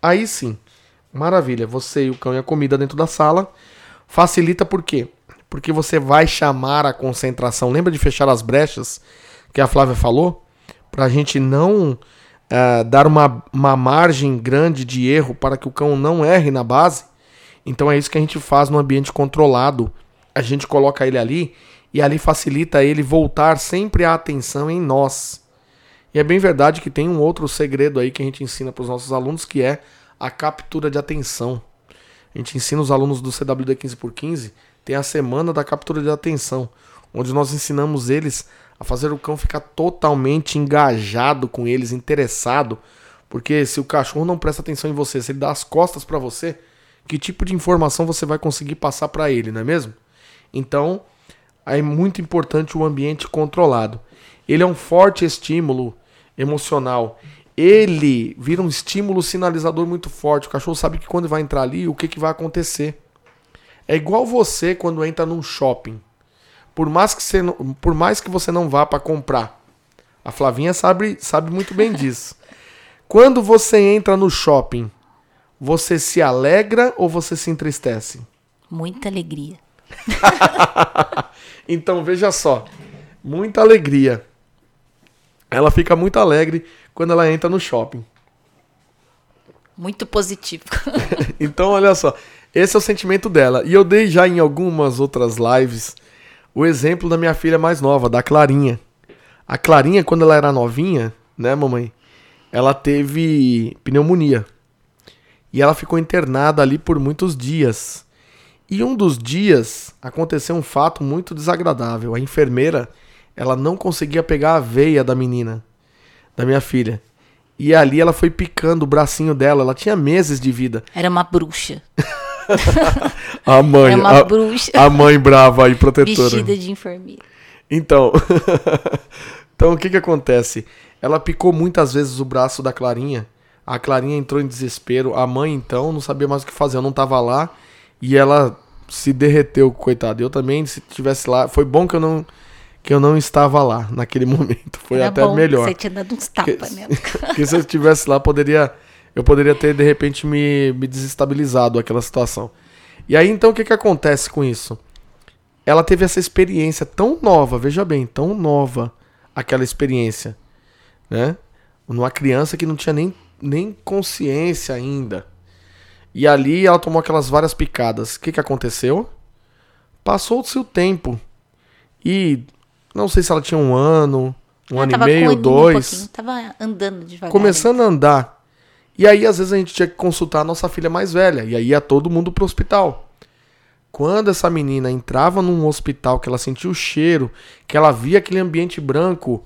Aí sim, Maravilha, você e o cão e a comida dentro da sala. Facilita por quê? Porque você vai chamar a concentração. Lembra de fechar as brechas que a Flávia falou? Para a gente não uh, dar uma, uma margem grande de erro para que o cão não erre na base. Então é isso que a gente faz no ambiente controlado. A gente coloca ele ali e ali facilita ele voltar sempre a atenção em nós. E é bem verdade que tem um outro segredo aí que a gente ensina para os nossos alunos que é a captura de atenção. A gente ensina os alunos do CWD 15x15, tem a semana da captura de atenção, onde nós ensinamos eles a fazer o cão ficar totalmente engajado com eles, interessado, porque se o cachorro não presta atenção em você, se ele dá as costas para você, que tipo de informação você vai conseguir passar para ele, não é mesmo? Então, é muito importante o ambiente controlado. Ele é um forte estímulo emocional ele vira um estímulo sinalizador muito forte. O cachorro sabe que quando vai entrar ali, o que, que vai acontecer. É igual você quando entra num shopping. Por mais que você não, por mais que você não vá para comprar, A Flavinha sabe, sabe muito bem disso. Quando você entra no shopping, você se alegra ou você se entristece? Muita alegria. então veja só, muita alegria. Ela fica muito alegre quando ela entra no shopping. Muito positivo. então olha só, esse é o sentimento dela. E eu dei já em algumas outras lives o exemplo da minha filha mais nova, da Clarinha. A Clarinha, quando ela era novinha, né, mamãe? Ela teve pneumonia. E ela ficou internada ali por muitos dias. E um dos dias aconteceu um fato muito desagradável. A enfermeira, ela não conseguia pegar a veia da menina, da minha filha. E ali ela foi picando o bracinho dela. Ela tinha meses de vida. Era uma bruxa. a mãe. Era uma a, bruxa. A mãe brava e protetora. Vestida de enfermeira. Então. então o que que acontece? Ela picou muitas vezes o braço da Clarinha. A Clarinha entrou em desespero. A mãe, então, não sabia mais o que fazer. Eu não tava lá. E ela se derreteu, coitada. Eu também, se tivesse lá. Foi bom que eu não que eu não estava lá naquele momento. Foi Era até melhor. Você tinha dado uns tapas nela. Porque se eu estivesse lá, poderia, eu poderia ter, de repente, me, me desestabilizado aquela situação. E aí, então, o que, que acontece com isso? Ela teve essa experiência tão nova, veja bem, tão nova aquela experiência, né? Numa criança que não tinha nem, nem consciência ainda. E ali ela tomou aquelas várias picadas. O que, que aconteceu? Passou-se o tempo. E não sei se ela tinha um ano, um Ela ano e meio, um dois. pouquinho, Tava andando devagar. Começando a andar. E aí, às vezes, a gente tinha que consultar a nossa filha mais velha. E aí ia todo mundo pro hospital. Quando essa menina entrava num hospital, que ela sentia o cheiro, que ela via aquele ambiente branco,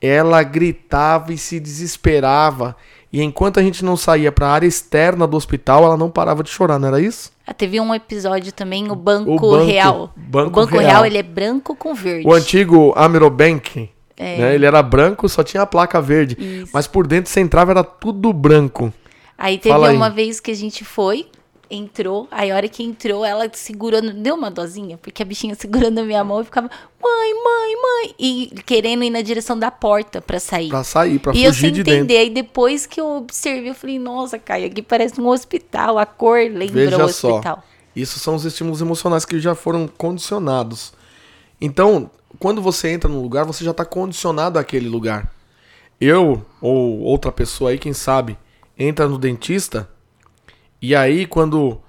ela gritava e se desesperava. E enquanto a gente não saía para a área externa do hospital, ela não parava de chorar, não era isso? Ah, teve um episódio também, o Banco, O Banco- Real. Banco o Banco Real. Real. ele é branco com verde. O antigo Amerobank, É. né? Ele era branco, só tinha a placa verde. Isso. Mas por dentro você entrava, era tudo branco. Aí teve Fala aí. uma vez que a gente foi, entrou, aí a hora que entrou, ela segurando, deu uma dosinha, porque a bichinha segurando a minha mão e ficava, mãe, mãe, mãe, e querendo ir na direção da porta pra sair. Pra sair, pra e eu fugir sem de entender, dentro. aí depois que eu observei, eu falei, nossa, Caio, aqui parece um hospital, a cor lembra Veja o só. hospital. Isso são os estímulos emocionais que já foram condicionados. Então, quando você entra num lugar, você já está condicionado àquele lugar. Eu, ou outra pessoa aí, quem sabe, entra no dentista, e aí quando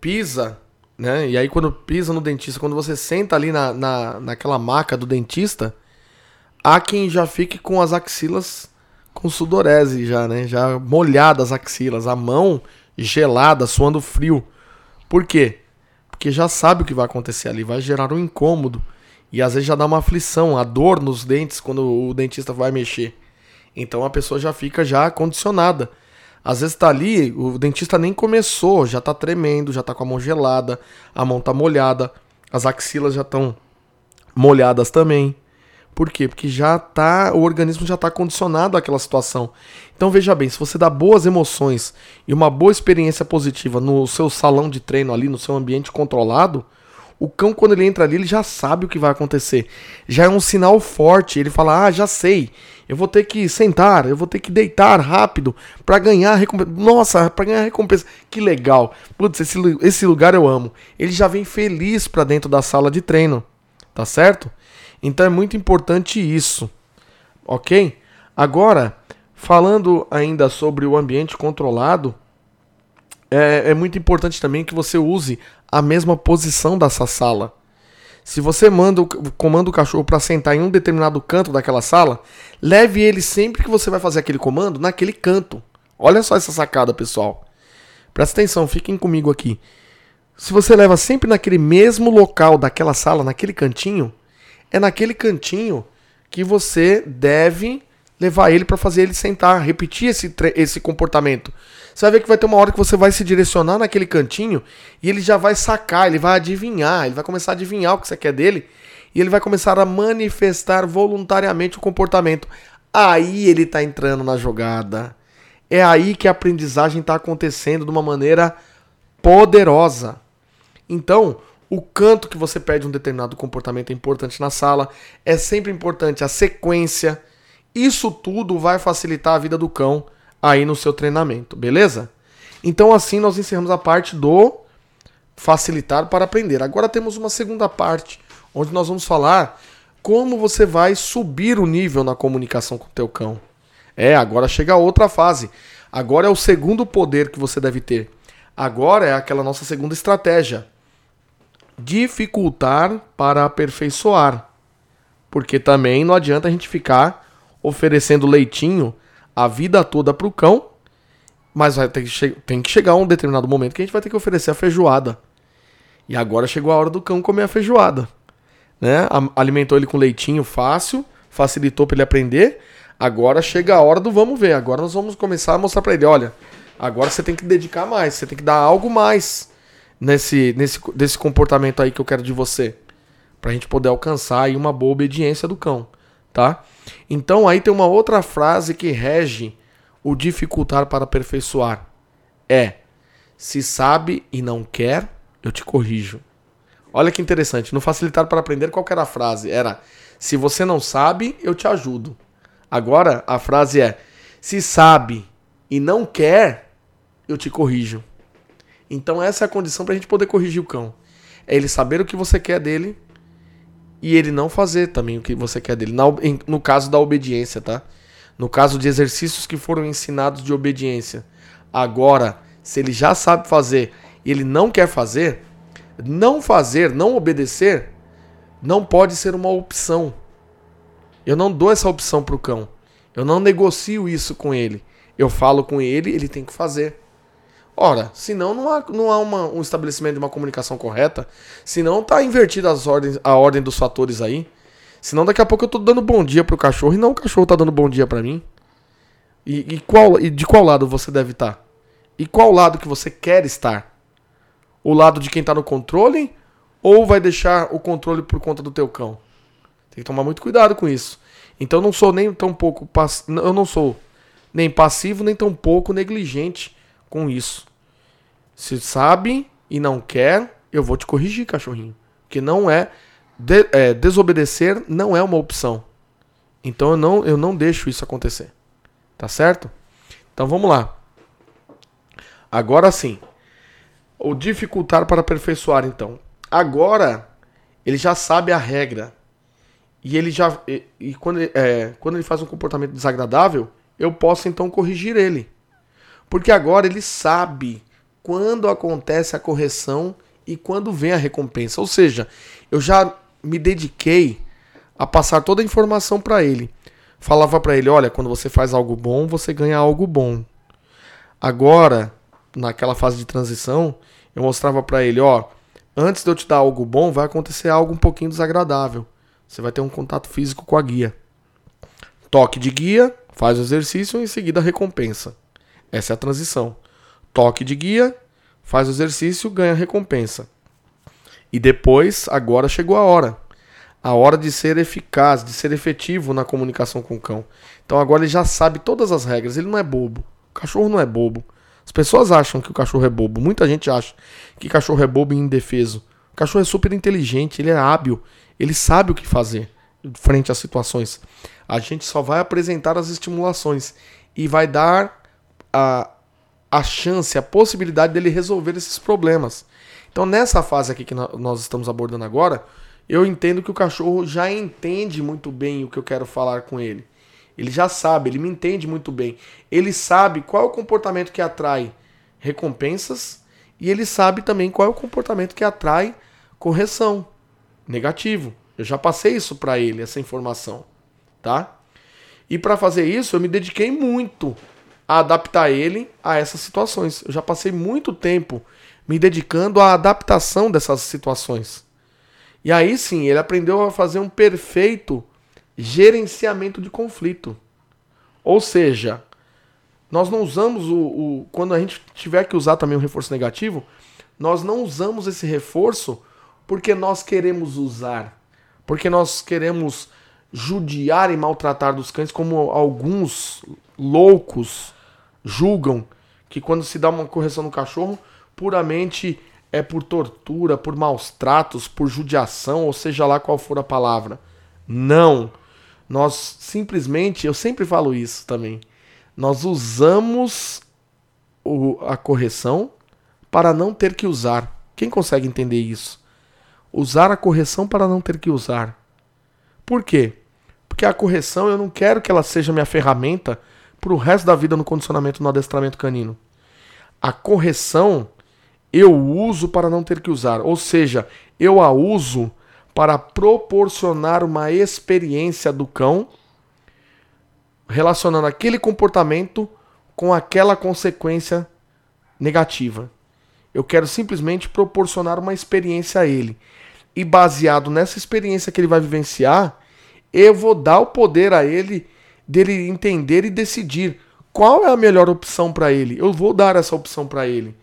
pisa, né? E aí quando pisa no dentista, quando você senta ali na, na, naquela maca do dentista, há quem já fique com as axilas com sudorese já, né? Já molhadas as axilas, a mão gelada, suando frio. Por quê? Porque já sabe o que vai acontecer ali, vai gerar um incômodo. E às vezes já dá uma aflição, a dor nos dentes quando o dentista vai mexer. Então a pessoa já fica já condicionada. Às vezes tá ali, o dentista nem começou, já tá tremendo, já tá com a mão gelada, a mão tá molhada, as axilas já estão molhadas também. Por quê? Porque já tá, o organismo já tá condicionado àquela situação. Então veja bem, se você dá boas emoções e uma boa experiência positiva no seu salão de treino ali, no seu ambiente controlado, o cão quando ele entra ali, ele já sabe o que vai acontecer. Já é um sinal forte, ele fala: "Ah, já sei. Eu vou ter que sentar, eu vou ter que deitar rápido para ganhar a recompensa. Nossa, para ganhar a recompensa. Que legal. Putz, esse, esse lugar eu amo. Ele já vem feliz para dentro da sala de treino. Tá certo? Então é muito importante isso. OK? Agora, falando ainda sobre o ambiente controlado, é, é muito importante também que você use a mesma posição dessa sala. Se você manda o, comanda o cachorro para sentar em um determinado canto daquela sala, leve ele sempre que você vai fazer aquele comando naquele canto. Olha só essa sacada, pessoal. Presta atenção, fiquem comigo aqui. Se você leva sempre naquele mesmo local daquela sala, naquele cantinho, é naquele cantinho que você deve levar ele para fazer ele sentar, repetir esse, esse comportamento. Você vai ver que vai ter uma hora que você vai se direcionar naquele cantinho e ele já vai sacar, ele vai adivinhar, ele vai começar a adivinhar o que você quer dele e ele vai começar a manifestar voluntariamente o comportamento. Aí ele está entrando na jogada. É aí que a aprendizagem está acontecendo de uma maneira poderosa. Então, o canto que você pede um determinado comportamento é importante na sala. É sempre importante a sequência. Isso tudo vai facilitar a vida do cão aí no seu treinamento, beleza? Então assim nós encerramos a parte do facilitar para aprender. Agora temos uma segunda parte, onde nós vamos falar como você vai subir o nível na comunicação com o teu cão. É, agora chega a outra fase. Agora é o segundo poder que você deve ter. Agora é aquela nossa segunda estratégia. Dificultar para aperfeiçoar. Porque também não adianta a gente ficar oferecendo leitinho a vida toda para o cão, mas vai ter que, tem que chegar um determinado momento que a gente vai ter que oferecer a feijoada. E agora chegou a hora do cão comer a feijoada. Né? Alimentou ele com leitinho fácil, facilitou para ele aprender. Agora chega a hora do vamos ver. Agora nós vamos começar a mostrar para ele, olha, agora você tem que dedicar mais, você tem que dar algo mais nesse nesse desse comportamento aí que eu quero de você, pra gente poder alcançar aí uma boa obediência do cão, tá? Então aí tem uma outra frase que rege o dificultar para aperfeiçoar. É: se sabe e não quer, eu te corrijo. Olha que interessante. No facilitar para aprender, qual era a frase? Era: se você não sabe, eu te ajudo. Agora a frase é: se sabe e não quer, eu te corrijo. Então essa é a condição para a gente poder corrigir o cão. É ele saber o que você quer dele e ele não fazer também o que você quer dele. No caso da obediência, tá? No caso de exercícios que foram ensinados de obediência. Agora, se ele já sabe fazer e ele não quer fazer, não fazer, não obedecer, não pode ser uma opção. Eu não dou essa opção para o cão. Eu não negocio isso com ele. Eu falo com ele, ele tem que fazer. Ora, senão não há, não há uma, um estabelecimento de uma comunicação correta. Senão tá invertida as ordens, a ordem dos fatores aí. Senão daqui a pouco eu tô dando bom dia pro cachorro e não o cachorro tá dando bom dia para mim. E, e, qual, e de qual lado você deve estar? Tá? E qual lado que você quer estar? O lado de quem tá no controle? Ou vai deixar o controle por conta do teu cão? Tem que tomar muito cuidado com isso. Então não sou nem tão pouco. Eu não sou nem passivo, nem tão pouco negligente com isso. Se sabe e não quer, eu vou te corrigir, cachorrinho. Que não é, de, é, desobedecer não é uma opção. Então eu não, eu não deixo isso acontecer. Tá certo? Então vamos lá. Agora sim. O dificultar para aperfeiçoar, então. Agora ele já sabe a regra. E ele já. E, e quando, é, quando ele faz um comportamento desagradável, eu posso então corrigir ele. Porque agora ele sabe quando acontece a correção e quando vem a recompensa. Ou seja, eu já me dediquei a passar toda a informação para ele. Falava para ele: olha, quando você faz algo bom, você ganha algo bom. Agora, naquela fase de transição, eu mostrava para ele: ó, antes de eu te dar algo bom, vai acontecer algo um pouquinho desagradável. Você vai ter um contato físico com a guia. Toque de guia, faz o exercício e em seguida a recompensa. Essa é a transição. Toque de guia, faz o exercício, ganha recompensa. E depois, agora chegou a hora. A hora de ser eficaz, de ser efetivo na comunicação com o cão. Então agora ele já sabe todas as regras, ele não é bobo. O cachorro não é bobo. As pessoas acham que o cachorro é bobo. Muita gente acha que cachorro é bobo e indefeso. O cachorro é super inteligente, ele é hábil, ele sabe o que fazer frente às situações. A gente só vai apresentar as estimulações e vai dar a, a chance, a possibilidade dele resolver esses problemas. Então, nessa fase aqui que nós estamos abordando agora, eu entendo que o cachorro já entende muito bem o que eu quero falar com ele. Ele já sabe, ele me entende muito bem. Ele sabe qual é o comportamento que atrai recompensas e ele sabe também qual é o comportamento que atrai correção, negativo. Eu já passei isso para ele, essa informação, tá? E para fazer isso, eu me dediquei muito a adaptar ele a essas situações. Eu já passei muito tempo me dedicando à adaptação dessas situações. E aí sim, ele aprendeu a fazer um perfeito gerenciamento de conflito. Ou seja, nós não usamos o, o, Quando a gente tiver que usar também o reforço negativo, nós não usamos esse reforço porque nós queremos usar. Porque nós queremos judiar e maltratar dos cães, como alguns loucos julgam que quando se dá uma correção no cachorro, puramente é por tortura, por maus tratos, por judiação, ou seja lá qual for a palavra. Não. Nós simplesmente, eu sempre falo isso também, nós usamos o, a correção para não ter que usar. Quem consegue entender isso? Usar a correção para não ter que usar. Por quê? Porque a correção eu não quero que ela seja minha ferramenta para o resto da vida no condicionamento no adestramento canino. A correção eu uso para não ter que usar, ou seja, eu a uso para proporcionar uma experiência do cão relacionando aquele comportamento com aquela consequência negativa. Eu quero simplesmente proporcionar uma experiência a ele. E baseado nessa experiência que ele vai vivenciar, eu vou dar o poder a ele dele entender e decidir qual é a melhor opção para ele. Eu vou dar essa opção para ele.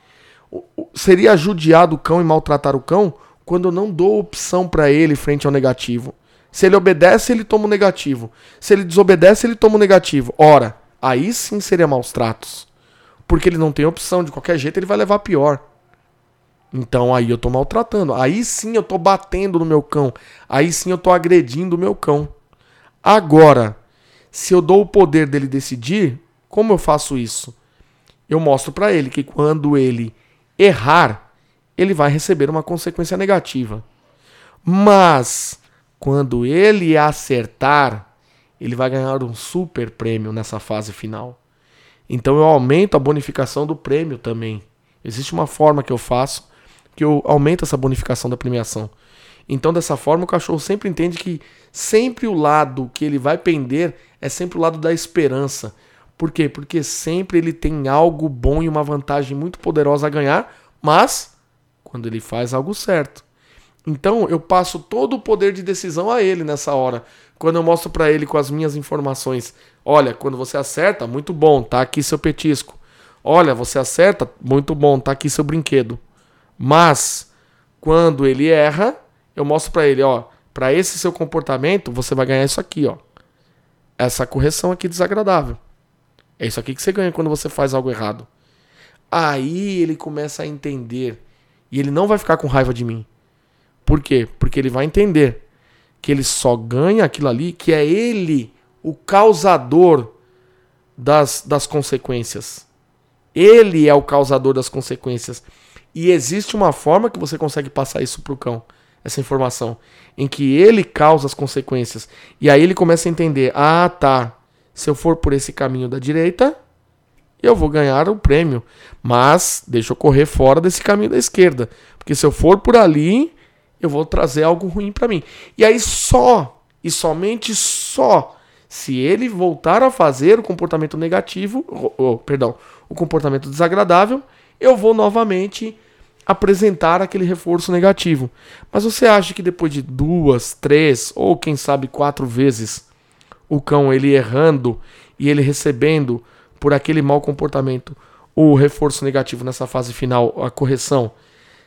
Seria judiar o cão e maltratar o cão quando eu não dou opção para ele frente ao negativo. Se ele obedece, ele toma o negativo. Se ele desobedece, ele toma o negativo. Ora, aí sim seria maus tratos. Porque ele não tem opção, de qualquer jeito ele vai levar pior. Então aí eu tô maltratando. Aí sim eu tô batendo no meu cão. Aí sim eu tô agredindo o meu cão. Agora, se eu dou o poder dele decidir, como eu faço isso? Eu mostro para ele que quando ele errar, ele vai receber uma consequência negativa. Mas quando ele acertar, ele vai ganhar um super prêmio nessa fase final. Então eu aumento a bonificação do prêmio também. Existe uma forma que eu faço que eu aumento essa bonificação da premiação. Então, dessa forma, o cachorro sempre entende que sempre o lado que ele vai pender é sempre o lado da esperança. Por quê? Porque sempre ele tem algo bom e uma vantagem muito poderosa a ganhar, mas quando ele faz algo certo. Então, eu passo todo o poder de decisão a ele nessa hora. Quando eu mostro para ele com as minhas informações, olha, quando você acerta, muito bom, tá aqui seu petisco. Olha, você acerta, muito bom, tá aqui seu brinquedo. Mas quando ele erra, eu mostro para ele, ó, para esse seu comportamento, você vai ganhar isso aqui, ó. Essa correção aqui desagradável. É isso aqui que você ganha quando você faz algo errado. Aí ele começa a entender e ele não vai ficar com raiva de mim. Por quê? Porque ele vai entender que ele só ganha aquilo ali, que é ele o causador das, das consequências. Ele é o causador das consequências. E existe uma forma que você consegue passar isso para o cão, essa informação, em que ele causa as consequências. E aí ele começa a entender: ah, tá. Se eu for por esse caminho da direita, eu vou ganhar o prêmio. Mas deixa eu correr fora desse caminho da esquerda. Porque se eu for por ali, eu vou trazer algo ruim para mim. E aí só, e somente só, se ele voltar a fazer o comportamento negativo, ou, perdão, o comportamento desagradável, eu vou novamente apresentar aquele reforço negativo. Mas você acha que depois de duas, três ou quem sabe quatro vezes o cão ele errando e ele recebendo por aquele mau comportamento o reforço negativo nessa fase final, a correção,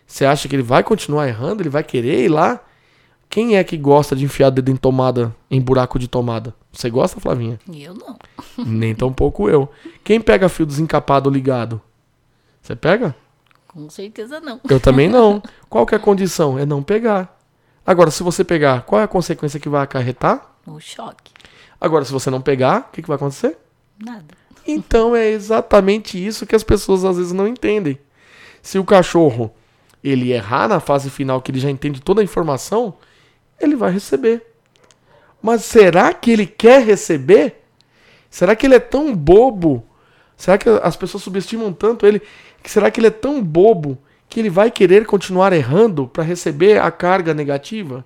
você acha que ele vai continuar errando? Ele vai querer ir lá? Quem é que gosta de enfiar dedo em tomada, em buraco de tomada? Você gosta, Flavinha? Eu não. Nem tão pouco eu. Quem pega fio desencapado ligado? Você pega? Com certeza não. Eu também não. Qual que é a condição? É não pegar. Agora, se você pegar, qual é a consequência que vai acarretar? O choque. Agora, se você não pegar, o que, que vai acontecer? Nada. Então é exatamente isso que as pessoas às vezes não entendem. Se o cachorro ele errar na fase final, que ele já entende toda a informação, ele vai receber. Mas será que ele quer receber? Será que ele é tão bobo? Será que as pessoas subestimam tanto ele? Será que ele é tão bobo que ele vai querer continuar errando para receber a carga negativa?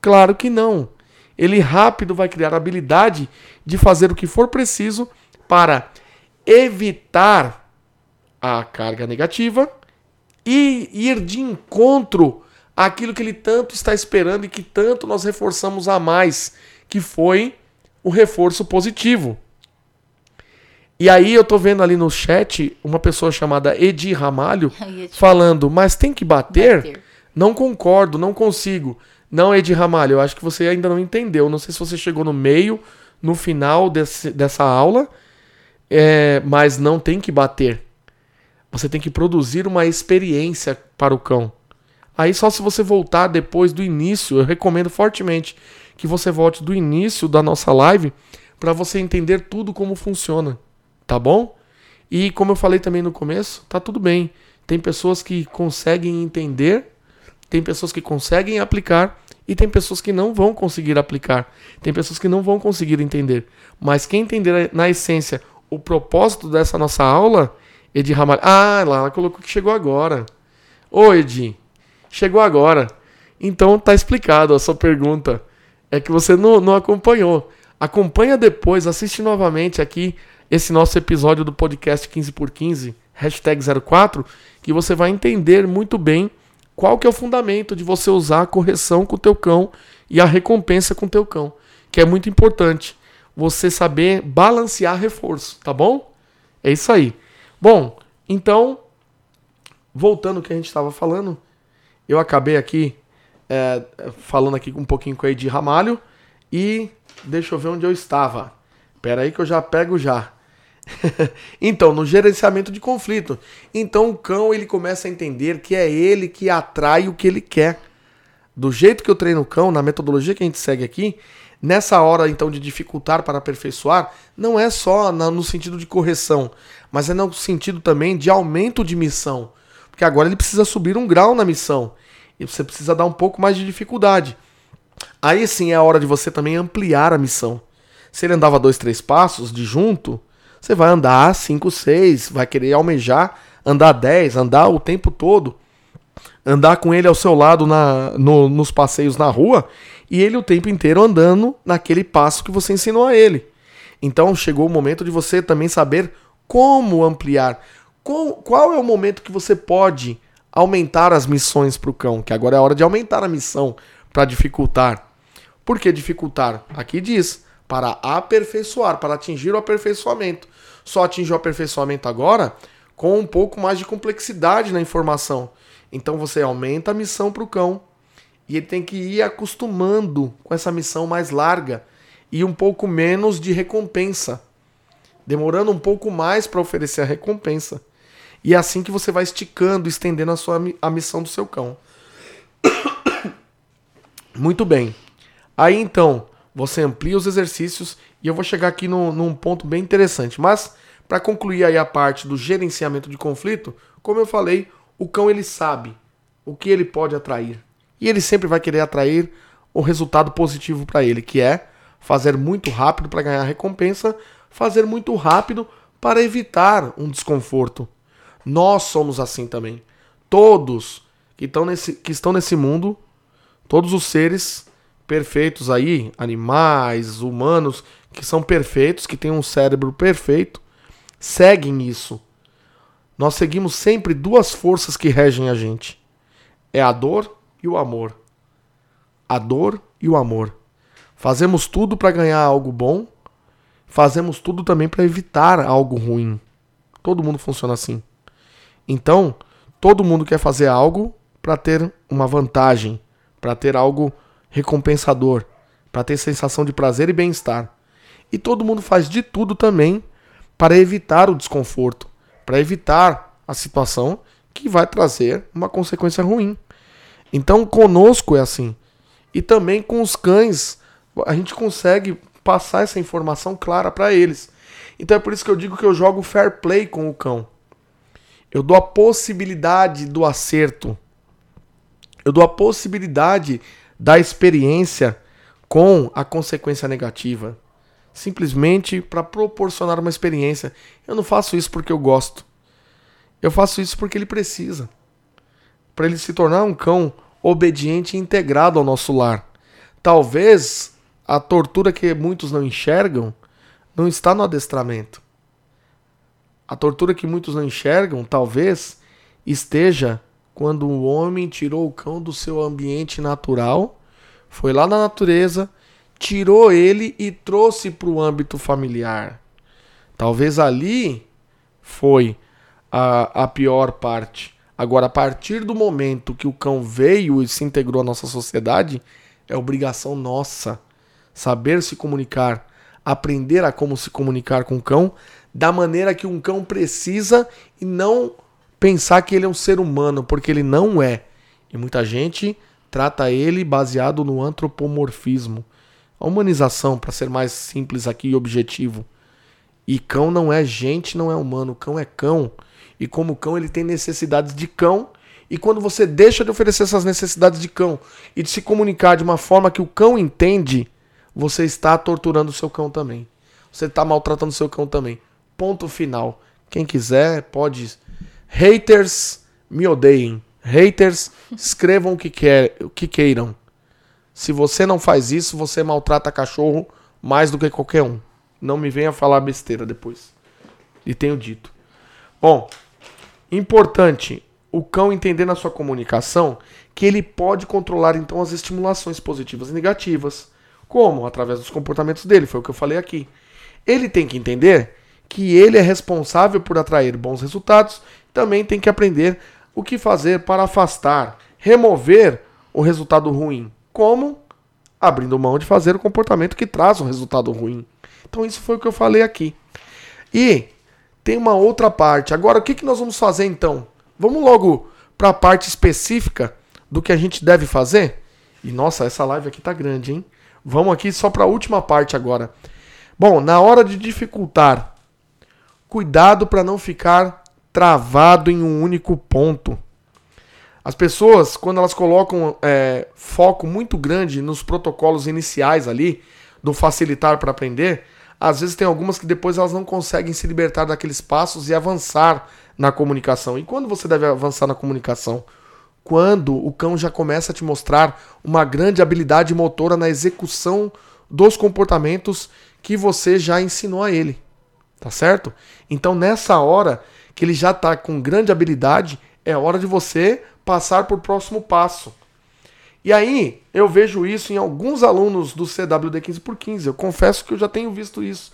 Claro que não. Ele rápido vai criar a habilidade de fazer o que for preciso para evitar a carga negativa e ir de encontro àquilo que ele tanto está esperando e que tanto nós reforçamos a mais, que foi o reforço positivo. E aí eu tô vendo ali no chat uma pessoa chamada Edi Ramalho falando, mas tem que bater? bater? Não concordo, não consigo. Não, Edi Ramalho, eu acho que você ainda não entendeu. Não sei se você chegou no meio, no final desse, dessa aula, é, mas não tem que bater. Você tem que produzir uma experiência para o cão. Aí só se você voltar depois do início, eu recomendo fortemente que você volte do início da nossa live para você entender tudo como funciona, tá bom? E como eu falei também no começo, tá tudo bem. Tem pessoas que conseguem entender, tem pessoas que conseguem aplicar e tem pessoas que não vão conseguir aplicar. Tem pessoas que não vão conseguir entender. Mas quem entender na essência o propósito dessa nossa aula, Edi Ramalho. Ah, lá ela colocou que chegou agora. Ô, Edi, chegou agora. Então tá explicado a sua pergunta. É que você não, não acompanhou. Acompanha depois, assiste novamente aqui esse nosso episódio do podcast 15x15, hashtag 04, que você vai entender muito bem qual que é o fundamento de você usar a correção com o teu cão e a recompensa com o teu cão, que é muito importante. Você saber balancear reforço, tá bom? É isso aí. Bom, então, voltando ao que a gente estava falando, eu acabei aqui é, falando aqui um pouquinho com a Edi Ramalho e deixa eu ver onde eu estava. Pera aí que eu já pego já. então, no gerenciamento de conflito. Então o cão ele começa a entender que é ele que atrai o que ele quer. Do jeito que eu treino o cão, na metodologia que a gente segue aqui, nessa hora então de dificultar para aperfeiçoar, não é só no sentido de correção, mas é no sentido também de aumento de missão. Porque agora ele precisa subir um grau na missão. E você precisa dar um pouco mais de dificuldade. Aí sim é a hora de você também ampliar a missão. Se ele andava dois, três passos de junto, você vai andar 5, 6, vai querer almejar andar 10, andar o tempo todo, andar com ele ao seu lado na, no, nos passeios na rua e ele o tempo inteiro andando naquele passo que você ensinou a ele. Então chegou o momento de você também saber como ampliar. Qual, qual é o momento que você pode aumentar as missões para o cão? Que agora é a hora de aumentar a missão para dificultar. Por que dificultar? Aqui diz para aperfeiçoar, para atingir o aperfeiçoamento só atinge o aperfeiçoamento agora com um pouco mais de complexidade na informação. Então você aumenta a missão para o cão e ele tem que ir acostumando com essa missão mais larga e um pouco menos de recompensa, demorando um pouco mais para oferecer a recompensa. E é assim que você vai esticando, estendendo a sua a missão do seu cão. Muito bem. Aí então, você amplia os exercícios e eu vou chegar aqui no, num ponto bem interessante. Mas, para concluir aí a parte do gerenciamento de conflito, como eu falei, o cão ele sabe o que ele pode atrair. E ele sempre vai querer atrair o resultado positivo para ele, que é fazer muito rápido para ganhar recompensa, fazer muito rápido para evitar um desconforto. Nós somos assim também. Todos que estão nesse, que estão nesse mundo, todos os seres perfeitos aí, animais, humanos, que são perfeitos, que têm um cérebro perfeito, seguem isso. Nós seguimos sempre duas forças que regem a gente: é a dor e o amor. A dor e o amor. Fazemos tudo para ganhar algo bom, fazemos tudo também para evitar algo ruim. Todo mundo funciona assim. Então, todo mundo quer fazer algo para ter uma vantagem, para ter algo recompensador, para ter sensação de prazer e bem-estar. E todo mundo faz de tudo também para evitar o desconforto, para evitar a situação que vai trazer uma consequência ruim. Então, conosco é assim. E também com os cães, a gente consegue passar essa informação clara para eles. Então é por isso que eu digo que eu jogo fair play com o cão. Eu dou a possibilidade do acerto. Eu dou a possibilidade da experiência com a consequência negativa. Simplesmente para proporcionar uma experiência. Eu não faço isso porque eu gosto. Eu faço isso porque ele precisa. Para ele se tornar um cão obediente e integrado ao nosso lar. Talvez a tortura que muitos não enxergam não está no adestramento. A tortura que muitos não enxergam, talvez, esteja quando o homem tirou o cão do seu ambiente natural, foi lá na natureza, tirou ele e trouxe para o âmbito familiar. Talvez ali foi a, a pior parte. Agora, a partir do momento que o cão veio e se integrou à nossa sociedade, é obrigação nossa saber se comunicar, aprender a como se comunicar com o cão da maneira que um cão precisa e não pensar que ele é um ser humano, porque ele não é. E muita gente trata ele baseado no antropomorfismo. a humanização, para ser mais simples aqui e objetivo. E cão não é gente, não é humano, cão é cão. E como cão, ele tem necessidades de cão. E quando você deixa de oferecer essas necessidades de cão e de se comunicar de uma forma que o cão entende, você está torturando o seu cão também. Você está maltratando o seu cão também. Ponto final. Quem quiser, pode. Haters, me odeiem. Haters, escrevam o que, quer, o que queiram. Se você não faz isso, você maltrata cachorro mais do que qualquer um. Não me venha falar besteira depois. E tenho dito. Bom, importante o cão entender na sua comunicação que ele pode controlar então as estimulações positivas e negativas. Como? Através dos comportamentos dele, foi o que eu falei aqui. Ele tem que entender que ele é responsável por atrair bons resultados, também tem que aprender o que fazer para afastar, remover o resultado ruim. Como? Abrindo mão de fazer o comportamento que traz um resultado ruim. Então, isso foi o que eu falei aqui. E tem uma outra parte. Agora, o que, que nós vamos fazer então? Vamos logo para a parte específica do que a gente deve fazer? E nossa, essa live aqui tá grande, hein? Vamos aqui só para a última parte agora. Bom, na hora de dificultar, cuidado para não ficar travado em um único ponto. As pessoas, quando elas colocam é, foco muito grande nos protocolos iniciais ali, do facilitar para aprender, às vezes tem algumas que depois elas não conseguem se libertar daqueles passos e avançar na comunicação. E quando você deve avançar na comunicação? Quando o cão já começa a te mostrar uma grande habilidade motora na execução dos comportamentos que você já ensinou a ele. Tá certo? Então nessa hora que ele já está com grande habilidade, é hora de você passar para o próximo passo. E aí, eu vejo isso em alguns alunos do CWD 15 por 15. Eu confesso que eu já tenho visto isso.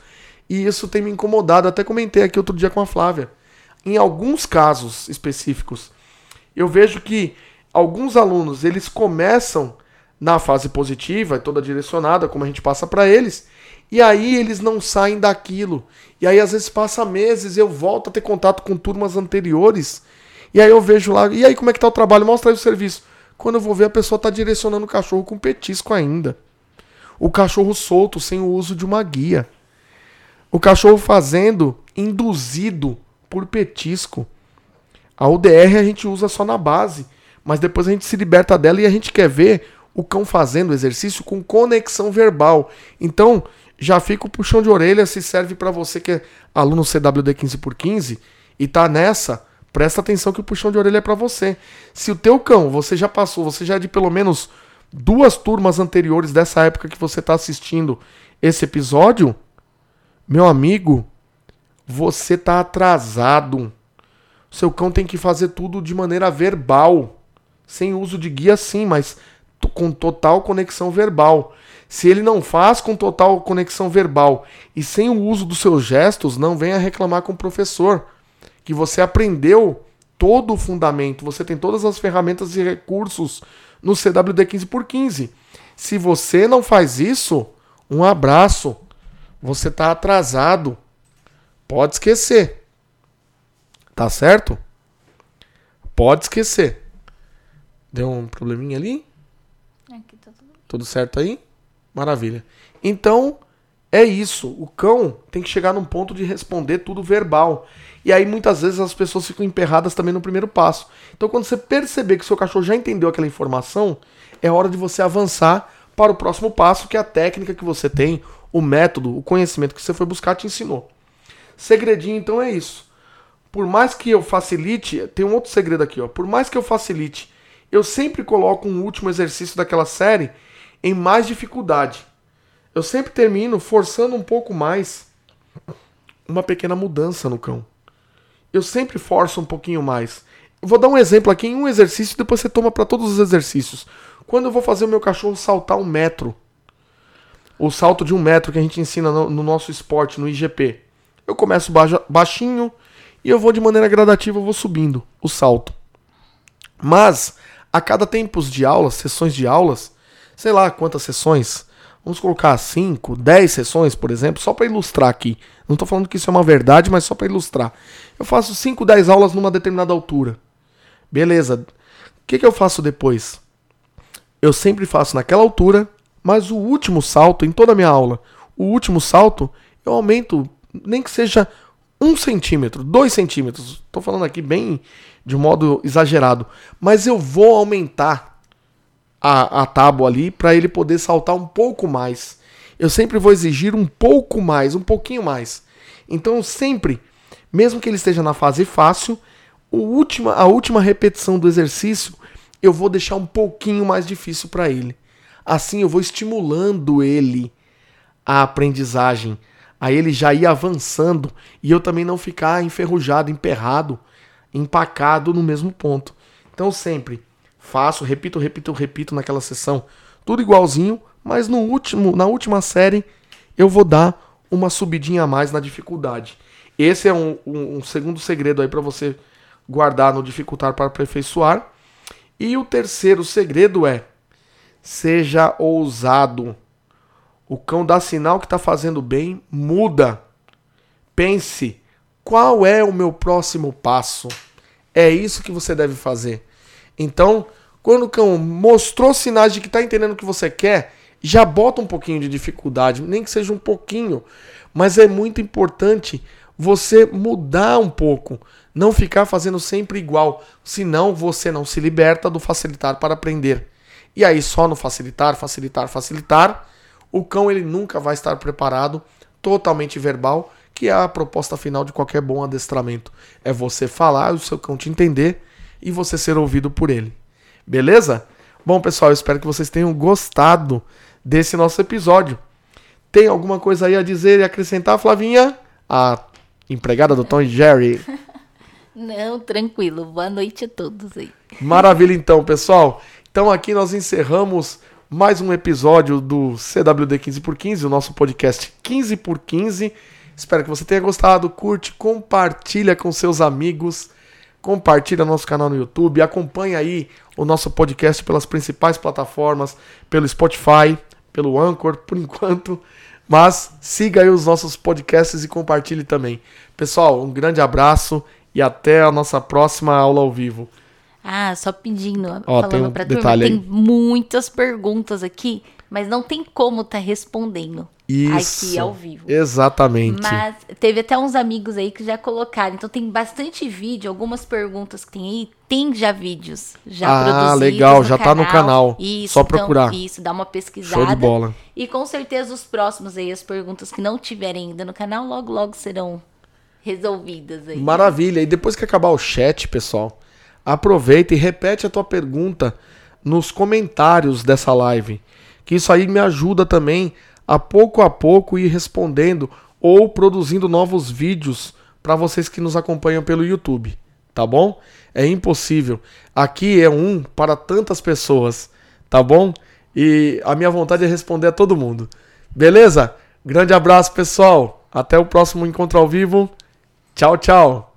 E isso tem me incomodado. Até comentei aqui outro dia com a Flávia. Em alguns casos específicos, eu vejo que alguns alunos, eles começam na fase positiva, toda direcionada, como a gente passa para eles, e aí eles não saem daquilo. E aí às vezes passa meses, eu volto a ter contato com turmas anteriores e aí eu vejo lá, e aí como é que tá o trabalho? Mostra aí o serviço. Quando eu vou ver, a pessoa tá direcionando o cachorro com petisco ainda. O cachorro solto, sem o uso de uma guia. O cachorro fazendo induzido por petisco. A UDR a gente usa só na base, mas depois a gente se liberta dela e a gente quer ver o cão fazendo o exercício com conexão verbal. Então, já fica o puxão de orelha se serve para você que é aluno CWD 15 por 15 e tá nessa Presta atenção que o puxão de orelha é para você. Se o teu cão, você já passou, você já é de pelo menos duas turmas anteriores dessa época que você está assistindo esse episódio, meu amigo, você tá atrasado. Seu cão tem que fazer tudo de maneira verbal, sem uso de guia sim, mas com total conexão verbal. Se ele não faz com total conexão verbal e sem o uso dos seus gestos, não venha reclamar com o professor que você aprendeu todo o fundamento, você tem todas as ferramentas e recursos no CWD 15 por 15. Se você não faz isso, um abraço. Você está atrasado. Pode esquecer. Tá certo? Pode esquecer. Deu um probleminha ali? Aqui tá tudo. tudo certo aí? Maravilha. Então, é isso. O cão tem que chegar num ponto de responder tudo verbal. E aí muitas vezes as pessoas ficam emperradas também no primeiro passo. Então quando você perceber que seu cachorro já entendeu aquela informação, é hora de você avançar para o próximo passo, que é a técnica que você tem, o método, o conhecimento que você foi buscar te ensinou. Segredinho então é isso. Por mais que eu facilite, tem um outro segredo aqui, ó. Por mais que eu facilite, eu sempre coloco um último exercício daquela série em mais dificuldade. Eu sempre termino forçando um pouco mais uma pequena mudança no cão eu sempre forço um pouquinho mais. vou dar um exemplo aqui em um exercício, depois você toma para todos os exercícios. Quando eu vou fazer o meu cachorro saltar um metro, o salto de um metro que a gente ensina no, no nosso esporte, no IGP, eu começo baixinho e eu vou de maneira gradativa, eu vou subindo o salto. Mas a cada tempos de aulas, sessões de aulas, sei lá quantas sessões, Vamos colocar 5, 10 sessões, por exemplo, só para ilustrar aqui. Não estou falando que isso é uma verdade, mas só para ilustrar. Eu faço 5, 10 aulas numa determinada altura. Beleza. O que, que eu faço depois? Eu sempre faço naquela altura, Mas o último salto, em toda a minha aula, o último salto, eu aumento, nem que seja um centímetro, dois centímetros. Estou falando aqui bem de modo exagerado. Mas eu vou aumentar a, a tábua ali para ele poder saltar um pouco mais. Eu sempre vou exigir um pouco mais, um pouquinho mais. Então sempre, mesmo que ele esteja na fase fácil, última, a última repetição do exercício eu vou deixar um pouquinho mais difícil para ele. Assim eu vou estimulando ele a aprendizagem, a ele já ir avançando e eu também não ficar enferrujado, emperrado, empacado no mesmo ponto. Então sempre faço, repito, repito, repito naquela sessão, tudo igualzinho, mas no último, na última série eu vou dar uma subidinha a mais na dificuldade. Esse é um, um, um segundo segredo aí para você guardar no dificultar para aperfeiçoar. E o terceiro segredo é: seja ousado. O cão dá sinal que está fazendo bem, muda. Pense: qual é o meu próximo passo? É isso que você deve fazer. Então, quando o cão mostrou sinais de que está entendendo o que você quer, já bota um pouquinho de dificuldade, nem que seja um pouquinho. Mas é muito importante você mudar um pouco. Não ficar fazendo sempre igual, senão você não se liberta do facilitar para aprender. E aí só no facilitar, facilitar, facilitar, o cão ele nunca vai estar preparado, totalmente verbal, que é a proposta final de qualquer bom adestramento. É você falar, o seu cão te entender e você ser ouvido por ele. Beleza? Bom, pessoal, eu espero que vocês tenham gostado desse nosso episódio. Tem alguma coisa aí a dizer e acrescentar, Flavinha? A empregada do Tom e Jerry. Não, tranquilo. Boa noite a todos aí. Maravilha, então, pessoal. Então, aqui nós encerramos mais um episódio do CWD 15x15, o nosso podcast 15x15. Espero que você tenha gostado. Curte, compartilha com seus amigos. Compartilha nosso canal no YouTube. Acompanha aí o nosso podcast pelas principais plataformas, pelo Spotify, pelo Anchor, por enquanto. Mas siga aí os nossos podcasts e compartilhe também. Pessoal, um grande abraço e até a nossa próxima aula ao vivo. Ah, só pedindo, Ó, falando um pra turma, tem muitas perguntas aqui, mas não tem como tá respondendo Isso, aqui ao vivo. Exatamente. Mas teve até uns amigos aí que já colocaram. Então tem bastante vídeo, algumas perguntas que tem aí, tem já vídeos já ah, produzidos. Ah, legal, já canal. tá no canal. Isso, só procurar. Então, isso, dá uma pesquisada. Show de bola. E com certeza os próximos aí, as perguntas que não tiverem ainda no canal, logo logo serão resolvidas aí. Maravilha. E depois que acabar o chat, pessoal, aproveita e repete a tua pergunta nos comentários dessa live. Que isso aí me ajuda também a pouco a pouco ir respondendo ou produzindo novos vídeos para vocês que nos acompanham pelo YouTube, tá bom? É impossível. Aqui é um para tantas pessoas, tá bom? E a minha vontade é responder a todo mundo. Beleza? Grande abraço, pessoal. Até o próximo encontro ao vivo. Tchau, tchau.